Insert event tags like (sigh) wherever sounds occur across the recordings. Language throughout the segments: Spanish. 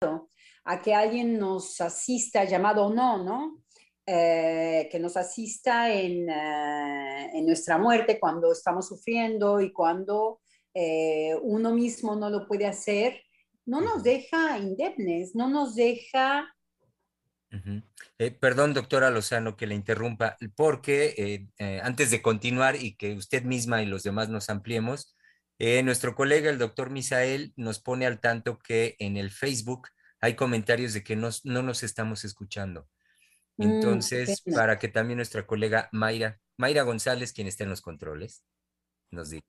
A que alguien nos asista, llamado o no, ¿no? Eh, que nos asista en, eh, en, nuestra muerte cuando estamos sufriendo y cuando eh, uno mismo no lo puede hacer, no nos deja indemnes, no nos deja... perdón, doctora Lozano, que le interrumpa, porque antes de continuar y que usted misma y los demás nos ampliemos, nuestro colega, el doctor Misael, nos pone al tanto que en el Facebook hay comentarios de que no, nos estamos escuchando. Mm, Entonces, para que también nuestra colega Mayra, Mayra González, quien está en los controles, nos diga.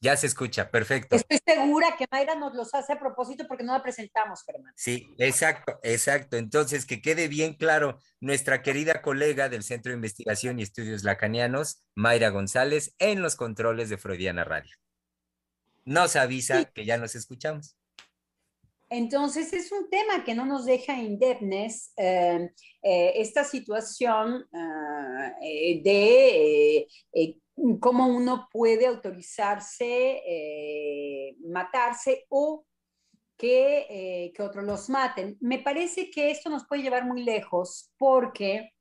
Ya se escucha, perfecto. Estoy segura que Mayra nos los hace a propósito porque no la presentamos, Germán. Sí, exacto, exacto. Entonces, que quede bien claro, nuestra querida colega del Centro de Investigación y Estudios Lacanianos, Mayra González, en los controles de Freudiana Radio. Nos avisa que ya nos escuchamos. Entonces es un tema que no nos deja indemnes eh, eh, esta situación eh, de cómo uno puede autorizarse matarse o que, que otros los maten. Me parece que esto nos puede llevar muy lejos porque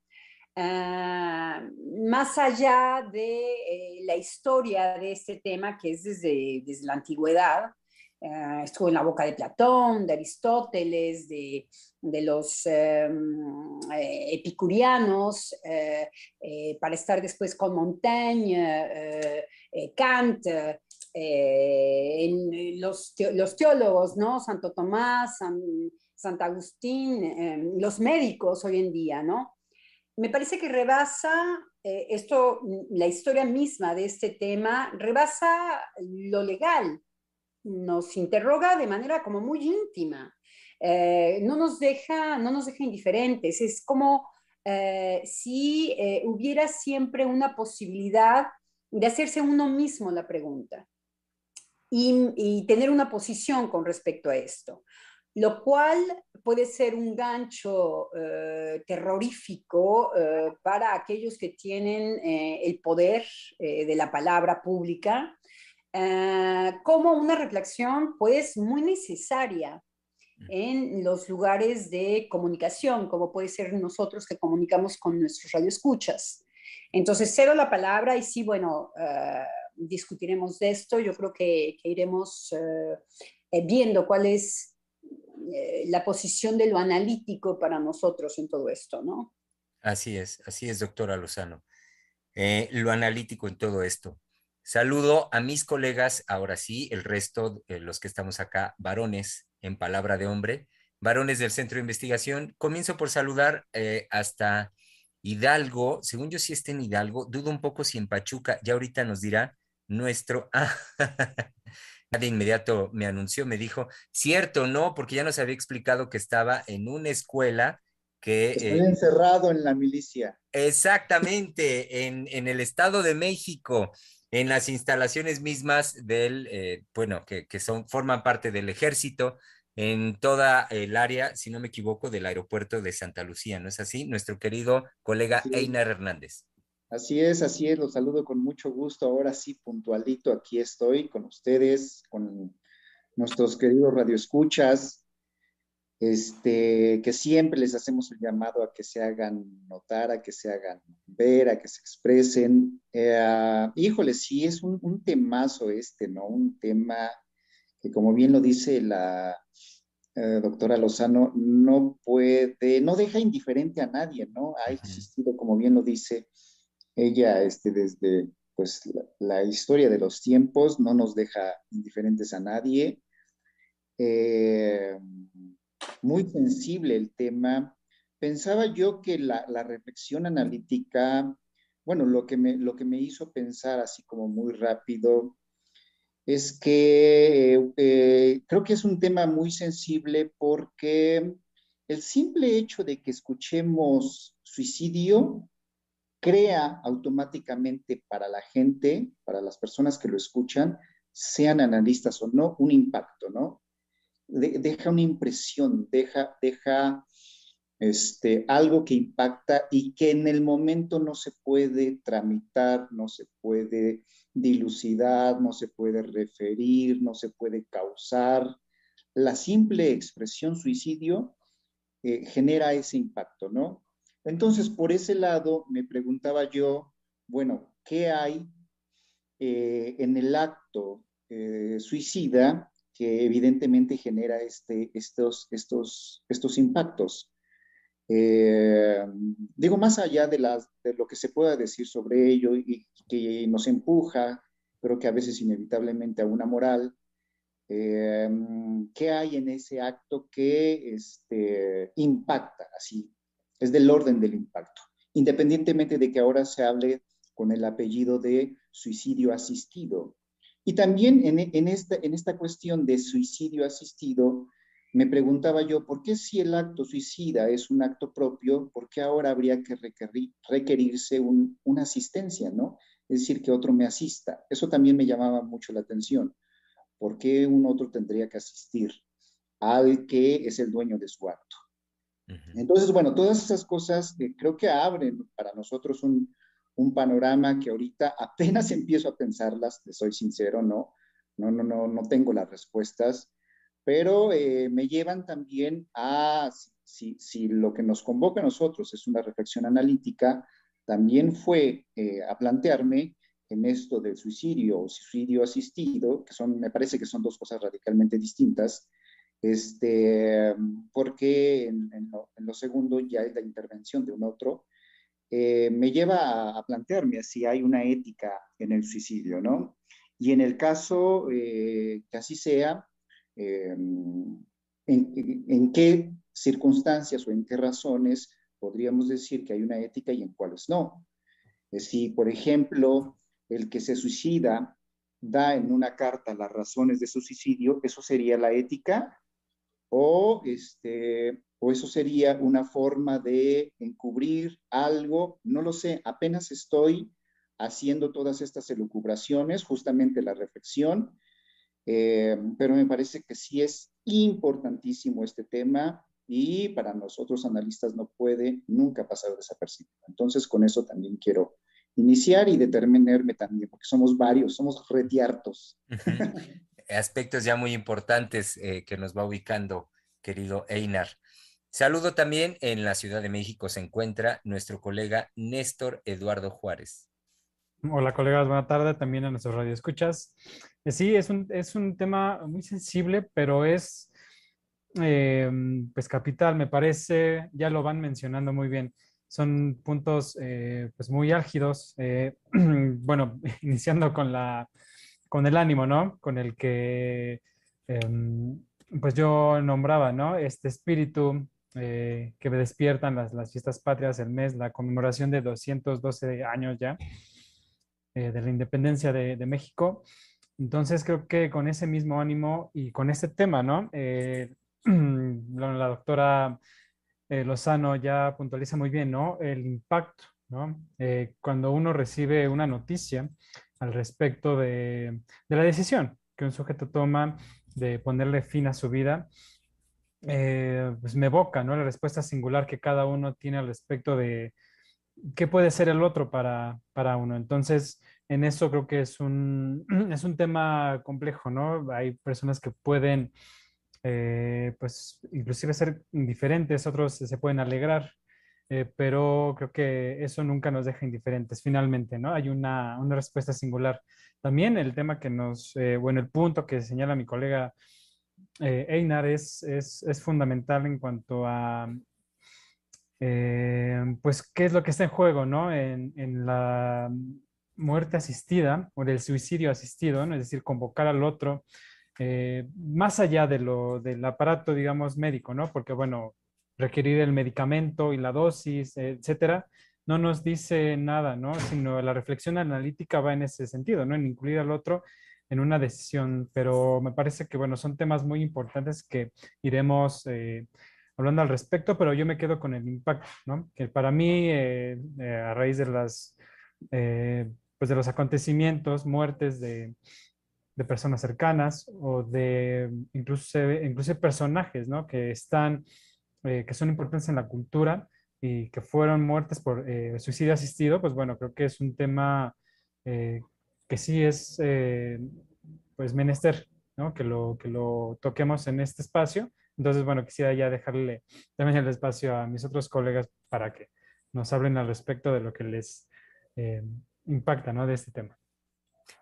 más allá de la historia de este tema, que es desde, desde la antigüedad, eh, estuvo en la boca de Platón, de Aristóteles, de, de los em, eh, epicurianos, eh, para estar después con Montaigne, Kant, los, los, teólogos, ¿no? Santo Tomás, San, Sant Agustín, los médicos hoy en día, ¿no? Me parece que rebasa esto, la historia misma de este tema, rebasa lo legal, nos interroga de manera como muy íntima. Eh, no, nos deja, no nos deja indiferentes. Es como eh, si eh, hubiera siempre una posibilidad de hacerse uno mismo la pregunta y, tener una posición con respecto a esto, lo cual puede ser un gancho terrorífico para aquellos que tienen el poder de la palabra pública eh, como una reflexión pues muy necesaria en los lugares de comunicación, como puede ser nosotros que comunicamos con nuestros radioescuchas. Entonces, cedo la palabra y sí, bueno, discutiremos de esto. Yo creo que, que iremos viendo cuál es la posición de lo analítico para nosotros en todo esto, ¿no? Así es, así es, doctora Lozano. Eh, lo analítico en todo esto. Saludo a mis colegas, ahora sí, el resto, de los que estamos acá, varones en palabra de hombre, varones del Centro de Investigación. Comienzo por saludar eh, hasta Hidalgo, según yo sí está en Hidalgo, dudo un poco si en Pachuca, ya ahorita nos dirá nuestro... (laughs) Ah, de inmediato me anunció, me dijo, cierto, no, porque ya nos había explicado que estaba en una escuela que... Estoy eh, encerrado en la milicia. Exactamente, en, en el Estado de México en las instalaciones mismas del, eh, bueno, que, son, forman parte del ejército en toda el área, si no me equivoco, del aeropuerto de Santa Lucía, ¿no es así? Nuestro querido colega Einar Hernández. Así es, así es, los saludo con mucho gusto. Ahora sí, puntualito, aquí estoy con ustedes, con nuestros queridos radioescuchas este, que siempre les hacemos el llamado a que se hagan notar, a que se hagan ver, a que se expresen. Eh, híjole, sí, es un, un, temazo este, ¿no? Un tema que como bien lo dice la eh, doctora Lozano, no puede, no deja indiferente a nadie, ¿no? Ha existido, como bien lo dice ella, este, desde pues la, la historia de los tiempos, no nos deja indiferentes a nadie. Eh, muy sensible el tema. Pensaba yo que la, reflexión analítica, bueno, lo que, me, lo que me hizo pensar así como muy rápido es que eh, creo que es un tema muy sensible porque el simple hecho de que escuchemos suicidio crea automáticamente para la gente, para las personas que lo escuchan, sean analistas o no, un impacto, ¿no? deja una impresión, deja, deja este, algo que impacta y que en el momento no se puede tramitar, no se puede dilucidar, no se puede referir, no se puede causar. La simple expresión suicidio eh, genera ese impacto, ¿no? Entonces, por ese lado, me preguntaba yo, bueno, ¿qué hay eh, en el acto eh, suicida que evidentemente genera este, estos, estos, estos impactos. Eh, digo, más allá de, lo que se pueda decir sobre ello y que nos empuja, creo que a veces inevitablemente a una moral, ¿qué hay en ese acto que este, impacta así? Es del orden del impacto, independientemente de que ahora se hable con el apellido de suicidio asistido. Y también en, esta, en esta cuestión de suicidio asistido, me preguntaba yo, ¿por qué si el acto suicida es un acto propio, por qué ahora habría que requerirse una asistencia, ¿no? Es decir, que otro me asista. Eso también me llamaba mucho la atención. ¿Por qué un otro tendría que asistir? al que es el dueño de su acto. Entonces, bueno, todas esas cosas eh, creo que abren para nosotros un, panorama que ahorita apenas (laughs) empiezo a pensarlas, te soy sincero, no, no, no, no, no tengo las respuestas, pero eh, me llevan también a, si, si, lo que nos convoca a nosotros es una reflexión analítica, también fue eh, a plantearme en esto del suicidio o suicidio asistido, que son, me parece que son dos cosas radicalmente distintas, este, porque en, lo, segundo ya es la intervención de un otro, eh, me lleva a, plantearme si hay una ética en el suicidio, ¿no? Y en el caso eh, que así sea, eh, en, en, qué circunstancias o en qué razones podríamos decir que hay una ética y en cuáles no? Si, por ejemplo, el que se suicida da en una carta las razones de su suicidio, ¿eso sería la ética? O, este, o eso sería una forma de encubrir algo, no lo sé, apenas estoy haciendo todas estas elucubraciones, justamente la reflexión, eh, pero me parece que sí es importantísimo este tema y para nosotros analistas no puede nunca pasar desapercibido. Entonces con eso también quiero iniciar y determinarme también, porque somos varios, somos retiartos. (laughs) aspectos ya muy importantes eh, que nos va ubicando, querido Einar. Saludo también en la Ciudad de México se encuentra nuestro colega Néstor Eduardo Juárez. Hola colegas, buena tarde también a nuestros radioescuchas. Eh, sí, es un, es un tema muy sensible, pero es eh, pues capital, me parece, ya lo van mencionando muy bien. Son puntos pues muy álgidos. (clears throat) bueno, (laughs) iniciando con la con el ánimo, ¿no? Con el que, em, pues yo nombraba, ¿no? Este espíritu eh, que me despiertan las, las, fiestas patrias, el mes, la conmemoración de 212 años ya eh, de la independencia de, México. Entonces creo que con ese mismo ánimo y con este tema, ¿no? Eh, (clears throat) la doctora Lozano ya puntualiza muy bien, ¿no? El impacto, ¿no? cuando uno recibe una noticia, al respecto de, la decisión que un sujeto toma de ponerle fin a su vida, eh, pues me evoca ¿no? la respuesta singular que cada uno tiene al respecto de qué puede ser el otro para, para uno. Entonces, en eso creo que es un, (clears throat) es un tema complejo, ¿no? Hay personas que pueden, eh, pues, inclusive ser indiferentes, otros se pueden alegrar eh, pero creo que eso nunca nos deja indiferentes finalmente, ¿no? Hay una, una respuesta singular. También el tema que nos, eh, bueno, el punto que señala mi colega eh, Einar es, es, es, fundamental en cuanto a, pues, qué es lo que está en juego, ¿no? En, en la muerte asistida o del suicidio asistido, ¿no? Es decir, convocar al otro. más allá de lo, del aparato, digamos, médico, ¿no? Porque, bueno, requerir el medicamento y la dosis, etcétera, no nos dice nada, ¿no? Sino la reflexión analítica va en ese sentido, ¿no? En incluir al otro en una decisión, pero me parece que, bueno, son temas muy importantes que iremos eh, hablando al respecto, pero yo me quedo con el impacto, ¿no? Que para mí, eh, eh, a raíz de las, pues de los acontecimientos, muertes de, de personas cercanas o de incluso, incluso personajes, ¿no? Que están eh, que son importantes en la cultura y que fueron muertes por eh, suicidio asistido, pues bueno, creo que es un tema eh, que sí es pues menester, ¿no? Que lo, que lo toquemos en este espacio. Entonces, bueno, quisiera ya dejarle también el espacio a mis otros colegas para que nos hablen al respecto de lo que les impacta, ¿no? De este tema.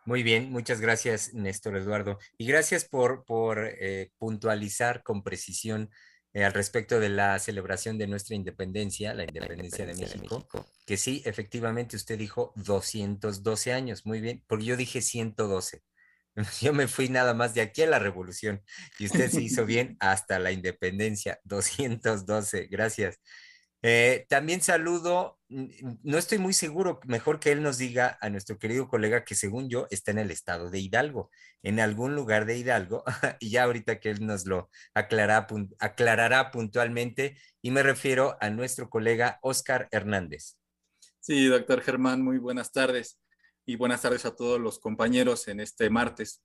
Muy bien, muchas gracias, Néstor Eduardo. Y gracias por, por puntualizar con precisión eh, al respecto de la celebración de nuestra independencia, la independencia, de, México, que sí, efectivamente usted dijo 212 años, muy bien, porque yo dije 112. (laughs) Yo me fui nada más de aquí a la revolución y usted se hizo (laughs) bien hasta la independencia, 212, gracias. Eh, también saludo, no estoy muy seguro, mejor que él nos diga a nuestro querido colega que según yo está en el estado de Hidalgo, en algún lugar de Hidalgo, (laughs) y ya ahorita que él nos lo aclarará, aclarará puntualmente, y me refiero a nuestro colega Oscar Hernández. Sí, doctor Germán, muy buenas tardes y buenas tardes a todos los compañeros en este martes.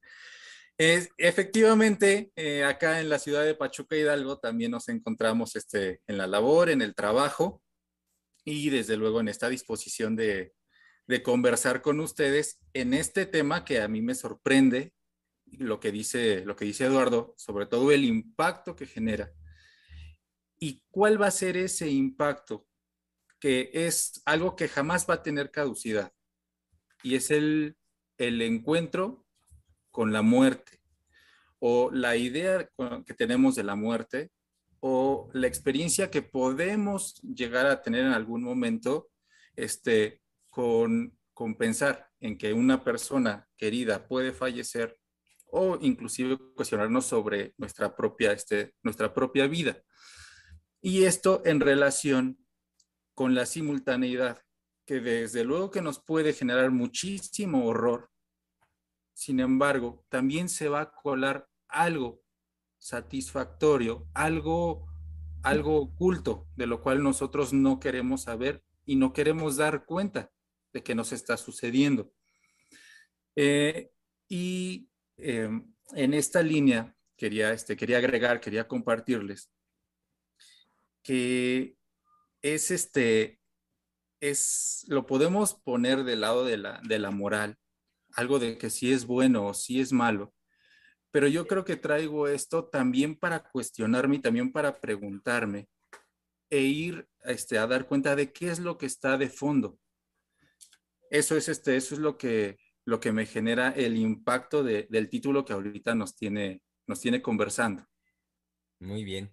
Es, efectivamente, eh, acá en la ciudad de Pachuca Hidalgo también nos encontramos este, en la labor, en el trabajo y desde luego en esta disposición de, de conversar con ustedes en este tema que a mí me sorprende, lo que dice, lo que dice Eduardo, sobre todo el impacto que genera. ¿Y cuál va a ser ese impacto? Que es algo que jamás va a tener caducidad. Y es el, el encuentro con la muerte o la idea que tenemos de la muerte o la experiencia que podemos llegar a tener en algún momento este, con, con pensar en que una persona querida puede fallecer o inclusive cuestionarnos sobre nuestra propia, este, nuestra propia vida. Y esto en relación con la simultaneidad, que desde luego que nos puede generar muchísimo horror, sin embargo, también se va a colar algo satisfactorio, algo, algo oculto, de lo cual nosotros no queremos saber y no queremos dar cuenta de que nos está sucediendo. Eh, y em, en esta línea quería, este, quería agregar, quería compartirles que es este, es, lo podemos poner del lado de la, de la moral, algo de que si es bueno o si es malo. Pero yo creo que traigo esto también para cuestionarme y también para preguntarme e ir este, a dar cuenta de qué es lo que está de fondo. Eso es, este, eso es lo, que, lo que me genera el impacto del título que ahorita nos tiene, nos tiene conversando. Muy bien.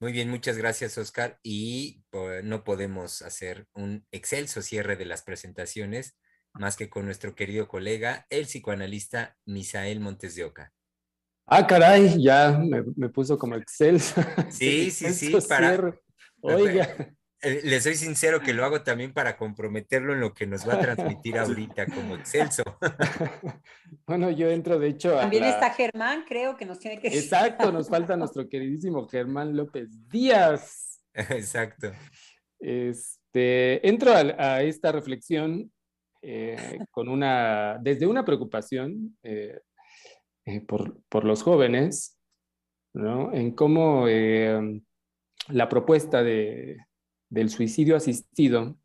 Muy bien, muchas gracias, Oscar. Y pues, no podemos hacer un excelso cierre de las presentaciones más que con nuestro querido colega, el psicoanalista Misael Montes de Oca. Ah, caray, ya me, puso como Excel. (laughs) Sí, sí, sí, para... Oiga. Eh, le soy sincero que lo hago también para comprometerlo en lo que nos va a transmitir (laughs) ahorita como excelso. (laughs) Bueno, yo entro de hecho a También está Germán, creo que nos tiene que... Exacto, nos falta nuestro queridísimo Germán López Díaz. Exacto. Este, entro a esta reflexión eh, con una, desde una preocupación eh, eh, por, los jóvenes, en cómo la propuesta de, del suicidio asistido,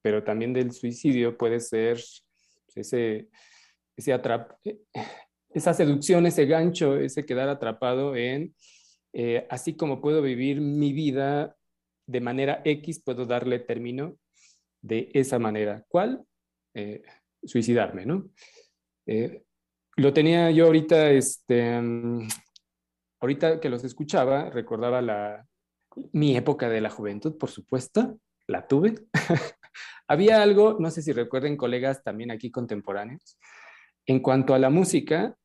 pero también del suicidio puede ser pues, ese, ese esa seducción, ese gancho, ese quedar atrapado en, así como puedo vivir mi vida de manera X, puedo darle término de esa manera. ¿Cuál? Eh, suicidarme, ¿no? Eh, lo tenía yo ahorita, este, mm, ahorita que los escuchaba, recordaba la, mi época de la juventud, por supuesto, la tuve. (laughs) Había algo, no sé si recuerden colegas también aquí contemporáneos, en cuanto a la música,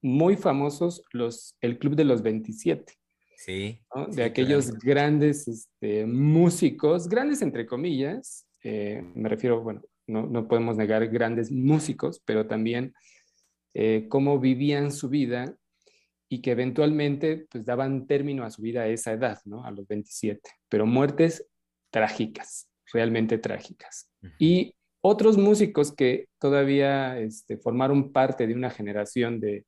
muy famosos los, el Club de los 27. Sí. De aquellos grandes este, músicos, grandes entre comillas, eh, me refiero, bueno, no, podemos negar grandes músicos, pero también eh, cómo vivían su vida y que eventualmente pues daban término a su vida a esa edad, ¿no? A los 27, pero muertes trágicas, realmente trágicas. Y otros músicos que todavía este, formaron parte de una generación de,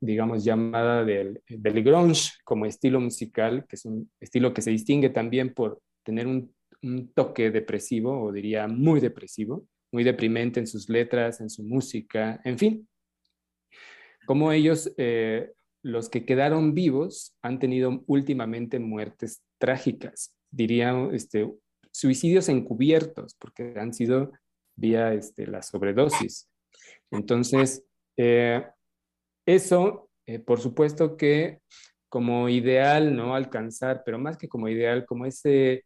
digamos, llamada del, del grunge como estilo musical, que es un estilo que se distingue también por tener un un toque depresivo, o diría muy depresivo, muy deprimente en sus letras, en su música, en fin. Como ellos, eh, los que quedaron vivos, han tenido últimamente muertes trágicas, diría este, suicidios encubiertos, porque han sido vía este, la sobredosis. Entonces, eh, eso, eh, por supuesto que como ideal, ¿no? Alcanzar, pero más que como ideal, como ese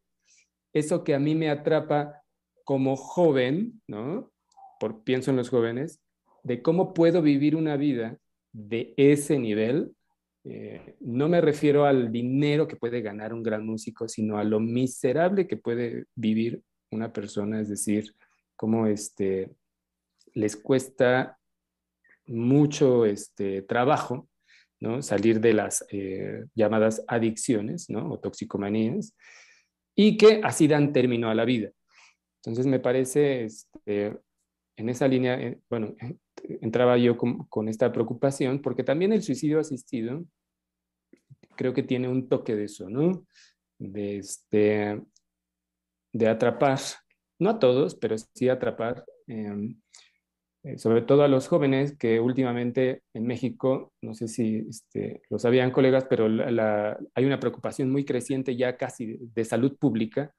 eso que a mí me atrapa como joven, ¿no? Por, pienso en los jóvenes, de cómo puedo vivir una vida de ese nivel. Eh, no me refiero al dinero que puede ganar un gran músico, sino a lo miserable que puede vivir una persona, es decir, cómo este, les cuesta mucho este, trabajo ¿no? salir de las eh, llamadas adicciones ¿no? o toxicomanías y que así dan término a la vida. Entonces me parece, este, en esa línea, eh, bueno, (laughs) entraba yo con, esta preocupación, porque también el suicidio asistido creo que tiene un toque de eso, ¿no? De, este, de atrapar, no a todos, pero sí atrapar, em, eh, sobre todo a los jóvenes que últimamente en México, no sé si este, lo sabían colegas, pero hay una preocupación muy creciente ya casi de salud pública,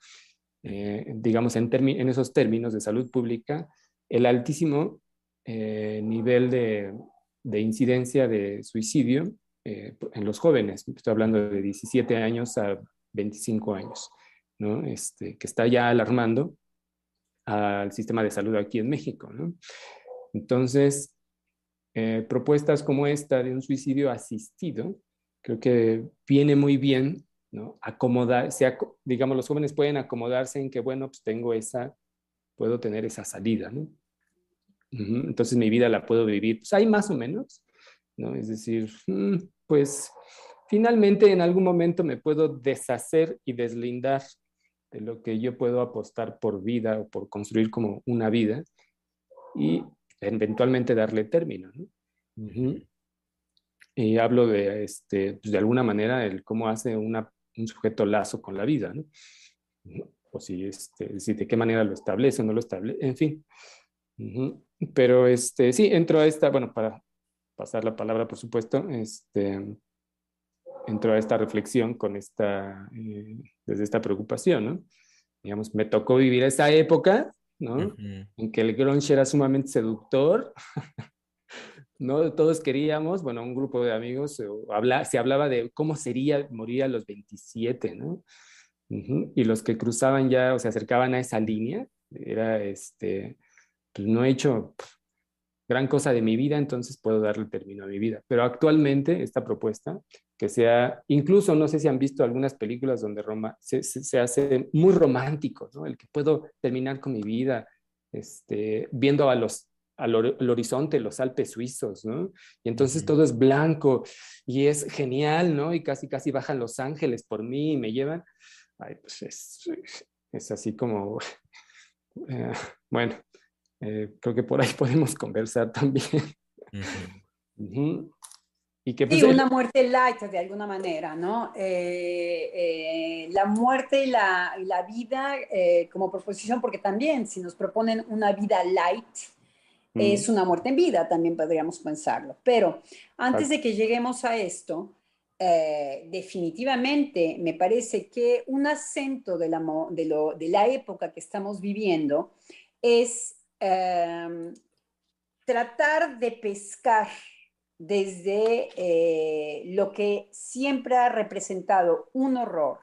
eh, digamos en, esos términos de salud pública, el altísimo eh, nivel de, incidencia de suicidio en los jóvenes. Estoy hablando de 17 años a 25 años, este, que está ya alarmando al sistema de salud aquí en México. Entonces, eh, propuestas como esta de un suicidio asistido, creo que viene muy bien, ¿no? Acomodar, digamos, los jóvenes pueden acomodarse en que, bueno, pues tengo esa, puedo tener esa salida, ¿no? Entonces mi vida la puedo vivir, pues ahí más o menos, ¿no? Es decir, mm, pues finalmente en algún momento me puedo deshacer y deslindar de lo que yo puedo apostar por vida o por construir como una vida y eventualmente darle término, ¿no? Y hablo de, este, pues de alguna manera, el cómo hace una, un sujeto lazo con la vida, ¿no? O si, este, si de qué manera lo establece o no lo establece, en fin. Pero este, sí, entro a esta, bueno, para pasar la palabra, por supuesto, este, entro a esta reflexión con esta, eh, desde esta preocupación, ¿no? Digamos, me tocó vivir esa época, ¿no? En que el grunge era sumamente seductor, (laughs) ¿no? Todos queríamos, bueno, un grupo de amigos, habla, se hablaba de cómo sería morir a los 27, ¿no? Y los que cruzaban ya o se acercaban a esa línea, era este, pues no he hecho gran cosa de mi vida, entonces puedo darle término a mi vida. Pero actualmente esta propuesta, que sea, incluso no sé si han visto algunas películas donde Roma se, se, hace muy romántico, ¿no? El que puedo terminar con mi vida, este, viendo a los, al, horizonte los Alpes suizos, ¿no? Y entonces todo es blanco y es genial, ¿no? Y casi, casi bajan los ángeles por mí y me llevan. Ay, pues es, es así como, (laughs) eh, bueno, eh, creo que por ahí (laughs) podemos conversar también. Y que, pues, una muerte light de alguna manera, ¿no? Eh, eh, la muerte y la, la vida como proposición, porque también si nos proponen una vida light, es una muerte en vida, también podríamos pensarlo. Pero antes de que lleguemos a esto, definitivamente me parece que un acento de la, de, lo, de la época que estamos viviendo es Em, tratar de pescar desde eh, lo que siempre ha representado un horror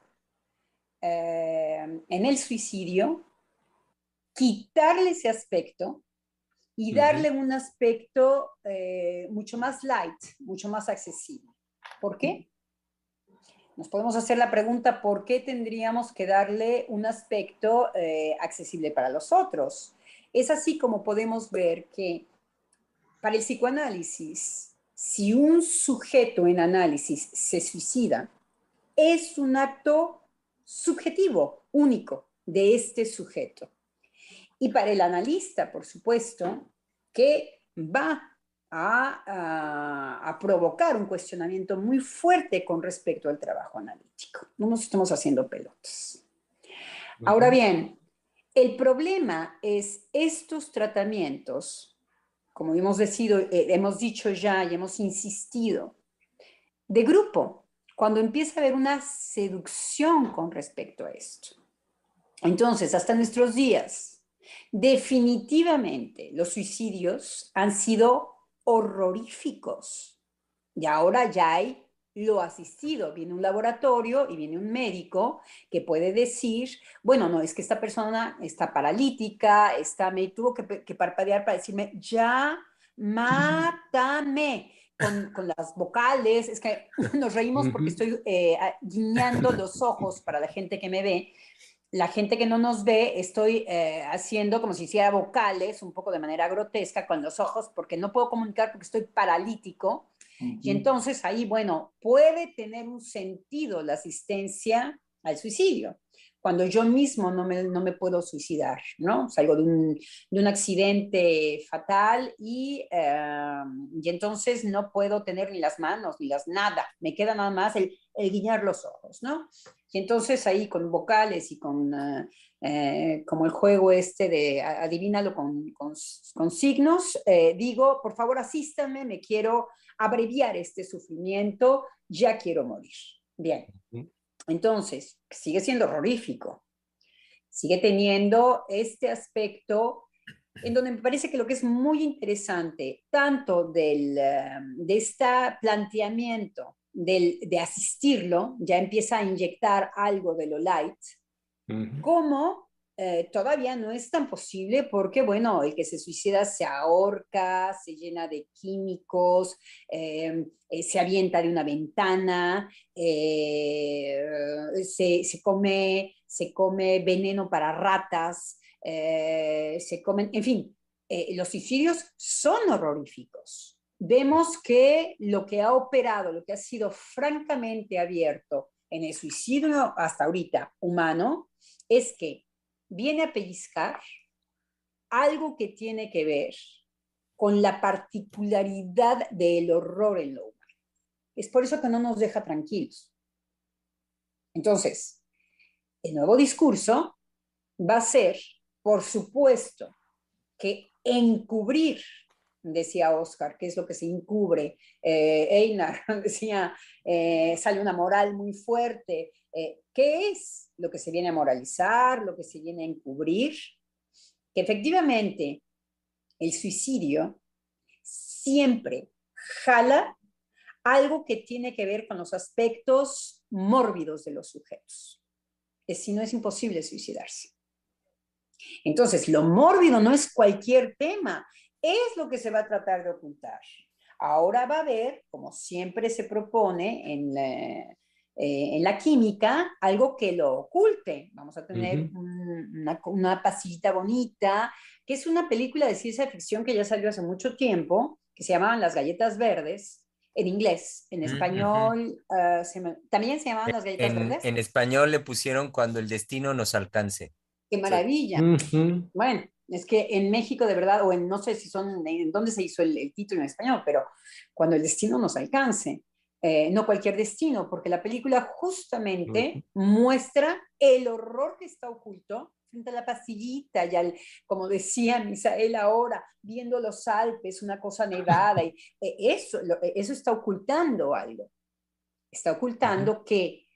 em, en el suicidio, quitarle ese aspecto y darle un aspecto eh, mucho más light, mucho más accesible. ¿Por qué? Nos podemos hacer la pregunta, ¿por qué tendríamos que darle un aspecto eh, accesible para los otros? Es así como podemos ver que para el psicoanálisis, si un sujeto en análisis se suicida, es un acto subjetivo, único, de este sujeto. Y para el analista, por supuesto, que va a, provocar un cuestionamiento muy fuerte con respecto al trabajo analítico. No nos estamos haciendo pelotas. Ahora bien, el problema es estos tratamientos, como eh, hemos dicho ya y hemos insistido, de grupo, cuando empieza a haber una seducción con respecto a esto. Entonces, hasta nuestros días, definitivamente los suicidios han sido horroríficos. Y ahora ya hay lo asistido. Viene un laboratorio y viene un médico que puede decir, bueno, no, es que esta persona está paralítica, está, me tuvo que, parpadear para decirme, ya, mátame. Con, con, las vocales, es que (laughs) nos reímos porque estoy eh, guiñando los ojos para la gente que me ve. La gente que no nos ve, estoy eh, haciendo como si hiciera vocales, un poco de manera grotesca con los ojos, porque no puedo comunicar porque estoy paralítico y entonces ahí, bueno, puede tener un sentido la asistencia al suicidio, cuando yo mismo no me, no me puedo suicidar, ¿no? Salgo de un, de un accidente fatal y, eh, y, entonces no puedo tener ni las manos ni las nada, me queda nada más el, el guiñar los ojos, ¿no? Y entonces ahí con vocales y con uh, eh, como el juego este de adivínalo con, con, con signos, eh, digo, por favor asístame, me quiero abreviar este sufrimiento, ya quiero morir. Bien. Entonces, sigue siendo horrorífico. Sigue teniendo este aspecto en donde me parece que lo que es muy interesante, tanto del, de este planteamiento del, de asistirlo, ya empieza a inyectar algo de lo light, como eh, todavía no es tan posible porque, bueno, el que se suicida se ahorca, se llena de químicos, eh, eh, se avienta de una ventana, se, se, come, se come veneno para ratas, se comen, en fin, los suicidios son horroríficos. Vemos que lo que ha operado, lo que ha sido francamente abierto en el suicidio hasta ahorita humano, es que viene a pellizcar algo que tiene que ver con la particularidad del horror en lo humano. Es por eso que no nos deja tranquilos. Entonces, el nuevo discurso va a ser, por supuesto, que encubrir, decía Oscar, que es lo que se encubre, eh, Einar (laughs) decía, eh, sale una moral muy fuerte, eh, ¿Qué es lo que se viene a moralizar, lo que se viene a encubrir? Que efectivamente el suicidio siempre jala algo que tiene que ver con los aspectos mórbidos de los sujetos. Que si no es imposible suicidarse. Entonces, lo mórbido no es cualquier tema, es lo que se va a tratar de ocultar. Ahora va a haber, como siempre se propone en, eh, eh, en la química algo que lo oculte. Vamos a tener una, una, pasillita bonita, que es una película de ciencia ficción que ya salió hace mucho tiempo, que se llamaban Las Galletas Verdes, en inglés. En español ah, también se llamaban Las Galletas Verdes. En español le pusieron Cuando el destino nos alcance. ¡Qué maravilla! Bueno, es que en México de verdad, o en no sé si son, en dónde se hizo el, el título en español, pero Cuando el destino nos alcance. Eh, no cualquier destino, porque la película justamente muestra el horror que está oculto frente a la pasillita, y al, como decía Misael ahora, viendo los Alpes, una cosa (laughs) nevada, y eh, eso, eh, eso está ocultando algo. Está ocultando que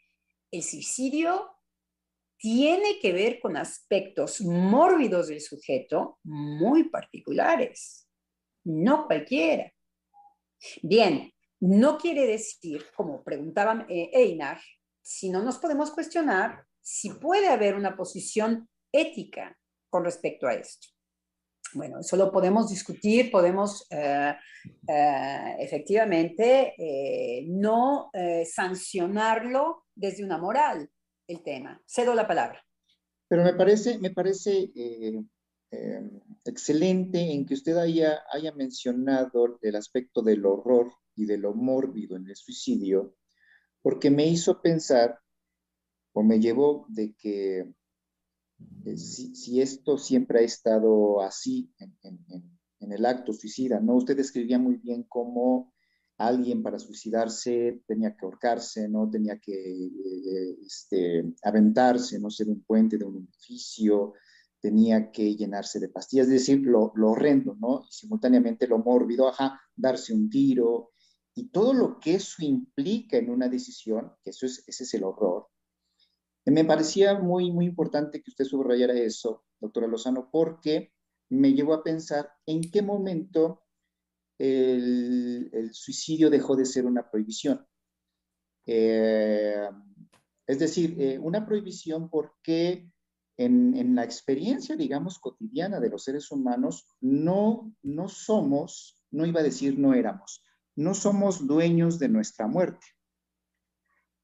el suicidio tiene que ver con aspectos mórbidos del sujeto muy particulares, no cualquiera. Bien, no quiere decir, como preguntaba eh, Einar, si no nos podemos cuestionar si puede haber una posición ética con respecto a esto. Bueno, eso lo podemos discutir, podemos eh, eh, efectivamente no sancionarlo desde una moral, el tema. Cedo la palabra. Pero me parece, me parece excelente en que usted haya, haya mencionado el aspecto del horror y de lo mórbido en el suicidio, porque me hizo pensar o me llevó de que eh, si, esto siempre ha estado así en, el acto suicida, ¿no? Usted describía muy bien cómo alguien para suicidarse tenía que ahorcarse, ¿no? Tenía que eh, este, aventarse, no ser un puente de un edificio, tenía que llenarse de pastillas, es decir, lo, lo horrendo, ¿no? Y simultáneamente lo mórbido, ajá, darse un tiro, y todo lo que eso implica en una decisión, que eso es, ese es el horror. Me parecía muy, muy importante que usted subrayara eso, doctora Lozano, porque me llevó a pensar en qué momento el, el suicidio dejó de ser una prohibición. Eh, es decir, eh, una prohibición porque en, en, la experiencia, digamos, cotidiana de los seres humanos, no, no somos, no iba a decir no éramos, no somos dueños de nuestra muerte.